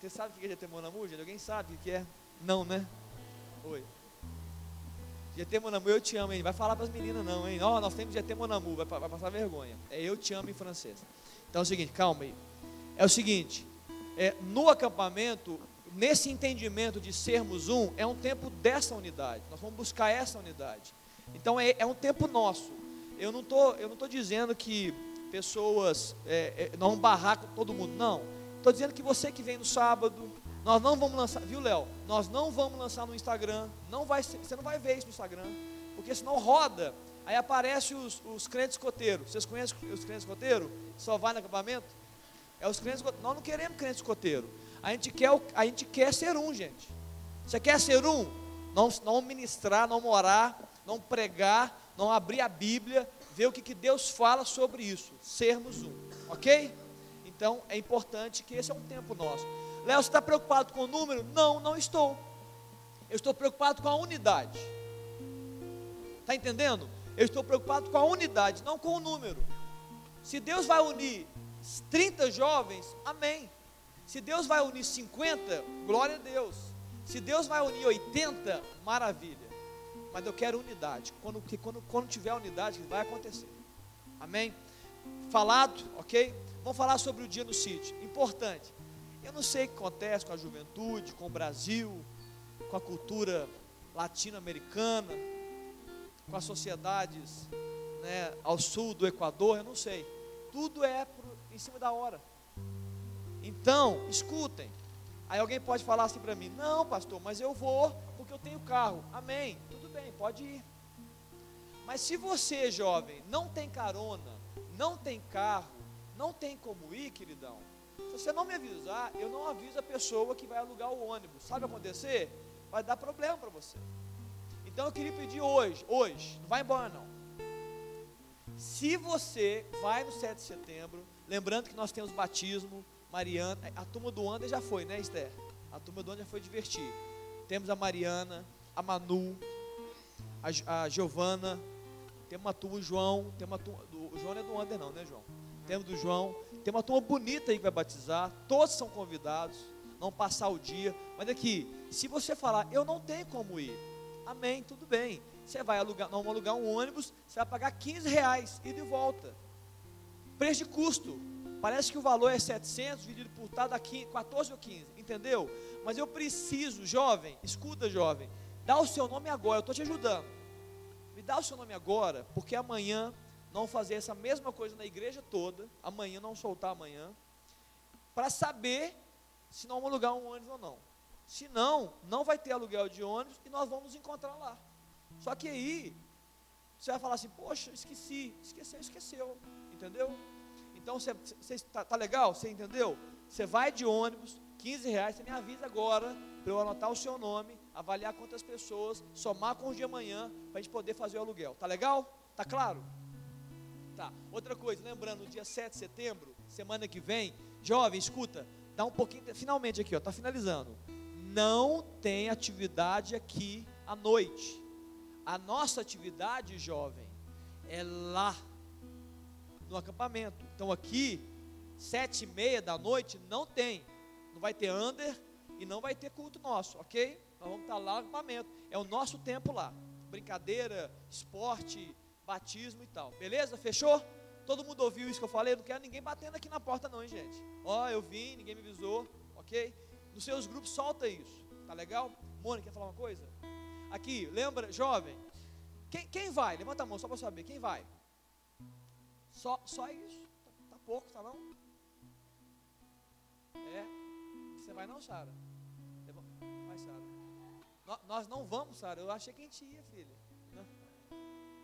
você sabe o que é GT Manamu, gente? Alguém sabe o que é? Não, né? Oi. GT Monamu, eu te amo, hein? Vai falar para as meninas não, hein? Ó, nós temos GT Monamu, vai, vai passar vergonha. É eu te amo em francês. Então é o seguinte, calma aí. É o seguinte, é, no acampamento, nesse entendimento de sermos um, é um tempo dessa unidade. Nós vamos buscar essa unidade. Então é, é um tempo nosso. Eu não tô, eu não tô dizendo que pessoas é, é, não barrar com todo mundo, não. Estou dizendo que você que vem no sábado, nós não vamos lançar, viu, Léo? Nós não vamos lançar no Instagram. Não vai, você não vai ver isso no Instagram, porque senão roda. Aí aparece os, os crentes escoteiros. Vocês conhecem os crentes escoteiros? Só vai no acampamento? É os crentes. Nós não queremos crentes escoteiros. A gente quer, a gente quer ser um, gente. Você quer ser um? Não, não ministrar, não orar, não pregar, não abrir a Bíblia, ver o que, que Deus fala sobre isso. Sermos um, ok? Então é importante que esse é um tempo nosso. Léo, você está preocupado com o número? Não, não estou. Eu estou preocupado com a unidade. Está entendendo? Eu estou preocupado com a unidade, não com o número. Se Deus vai unir 30 jovens, amém. Se Deus vai unir 50, glória a Deus. Se Deus vai unir 80, maravilha. Mas eu quero unidade. Quando, quando, quando tiver unidade, vai acontecer. Amém? Falado, ok? Vamos falar sobre o dia no sítio. Importante. Eu não sei o que acontece com a juventude, com o Brasil, com a cultura latino-americana, com as sociedades né, ao sul do Equador, eu não sei. Tudo é em cima da hora. Então, escutem. Aí alguém pode falar assim para mim: Não, pastor, mas eu vou porque eu tenho carro. Amém. Bem, pode ir. Mas se você, jovem, não tem carona, não tem carro, não tem como ir, queridão, se você não me avisar, eu não aviso a pessoa que vai alugar o ônibus. Sabe acontecer? Vai dar problema para você. Então eu queria pedir hoje, hoje, não vai embora não. Se você vai no 7 de setembro, lembrando que nós temos batismo, Mariana, a turma do Ander já foi, né, Esther? A turma do Ander já foi divertir. Temos a Mariana, a Manu, a, a Giovana, temos uma turma, o João, tem uma turma, o João não é do Ander não, né, João? Temos do João, tem uma turma bonita aí que vai batizar, todos são convidados, não passar o dia, mas aqui, se você falar, eu não tenho como ir, amém, tudo bem, você vai alugar, não alugar um ônibus, você vai pagar 15 reais, ida e volta, preço de custo, parece que o valor é 700, dividido por tá, dá 15, 14 ou 15, entendeu? Mas eu preciso, jovem, escuta jovem, dá o seu nome agora, eu estou te ajudando, dá o seu nome agora, porque amanhã não fazer essa mesma coisa na igreja toda, amanhã não soltar amanhã, para saber se vamos alugar um ônibus ou não. Se não, não vai ter aluguel de ônibus e nós vamos nos encontrar lá. Só que aí, você vai falar assim, poxa, esqueci, esqueceu, esqueceu, entendeu? Então, você, você tá, tá legal? Você entendeu? Você vai de ônibus, 15 reais, você me avisa agora, para eu anotar o seu nome, avaliar quantas pessoas, somar com os de amanhã, para a gente poder fazer o aluguel. Tá legal? Tá claro? Tá. Outra coisa, lembrando, dia 7 de setembro, semana que vem, jovem, escuta, dá um pouquinho, finalmente aqui, ó, tá finalizando. Não tem atividade aqui à noite. A nossa atividade, jovem, é lá no acampamento. Então aqui, sete e meia da noite, não tem. Não vai ter under e não vai ter culto nosso, ok? Nós vamos estar lá no acampamento. É o nosso tempo lá. Brincadeira, esporte, batismo e tal. Beleza? Fechou? Todo mundo ouviu isso que eu falei? Não quero ninguém batendo aqui na porta, não, hein, gente? Ó, eu vim, ninguém me avisou, ok? Nos seus grupos, solta isso. Tá legal? Mônica, quer falar uma coisa? Aqui, lembra, jovem? Quem, quem vai? Levanta a mão só para saber. Quem vai? Só, só isso. Tá, tá pouco, tá não? É. Você vai não, Sara? Vai, Sara. Nó- Nós não vamos, Sara. Eu achei que a gente ia, filha.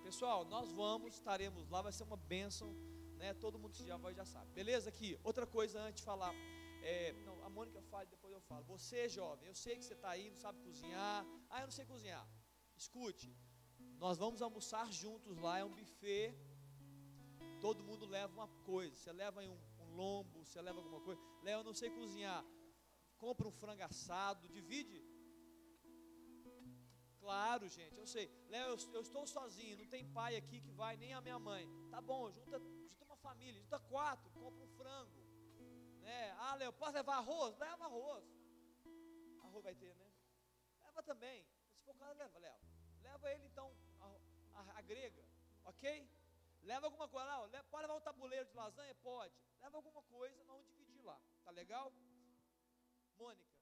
Pessoal, nós vamos, estaremos lá, vai ser uma bênção, né? Todo mundo que já vai já sabe. Beleza? Aqui, outra coisa antes de falar. É, não, a Mônica fala, depois eu falo. Você, jovem, eu sei que você está aí, não sabe cozinhar. Ah, eu não sei cozinhar. Escute, nós vamos almoçar juntos lá, é um buffet. Todo mundo leva uma coisa. Você leva um, um lombo, você leva alguma coisa. Léo, eu não sei cozinhar. Compra um frango assado, divide. Claro, gente, eu sei. Léo, eu, eu estou sozinho, não tem pai aqui que vai, nem a minha mãe. Tá bom, junta, junta uma família, junta quatro, compra um frango. Né? Ah, Léo, posso levar arroz? Leva arroz. Arroz vai ter, né? Leva também. Se for o caso, leva, Léo. leva ele então a, a, a grega, ok? Leva alguma coisa lá, pode levar o tabuleiro de lasanha? Pode. Leva alguma coisa, vamos dividir lá, tá legal? Mônica,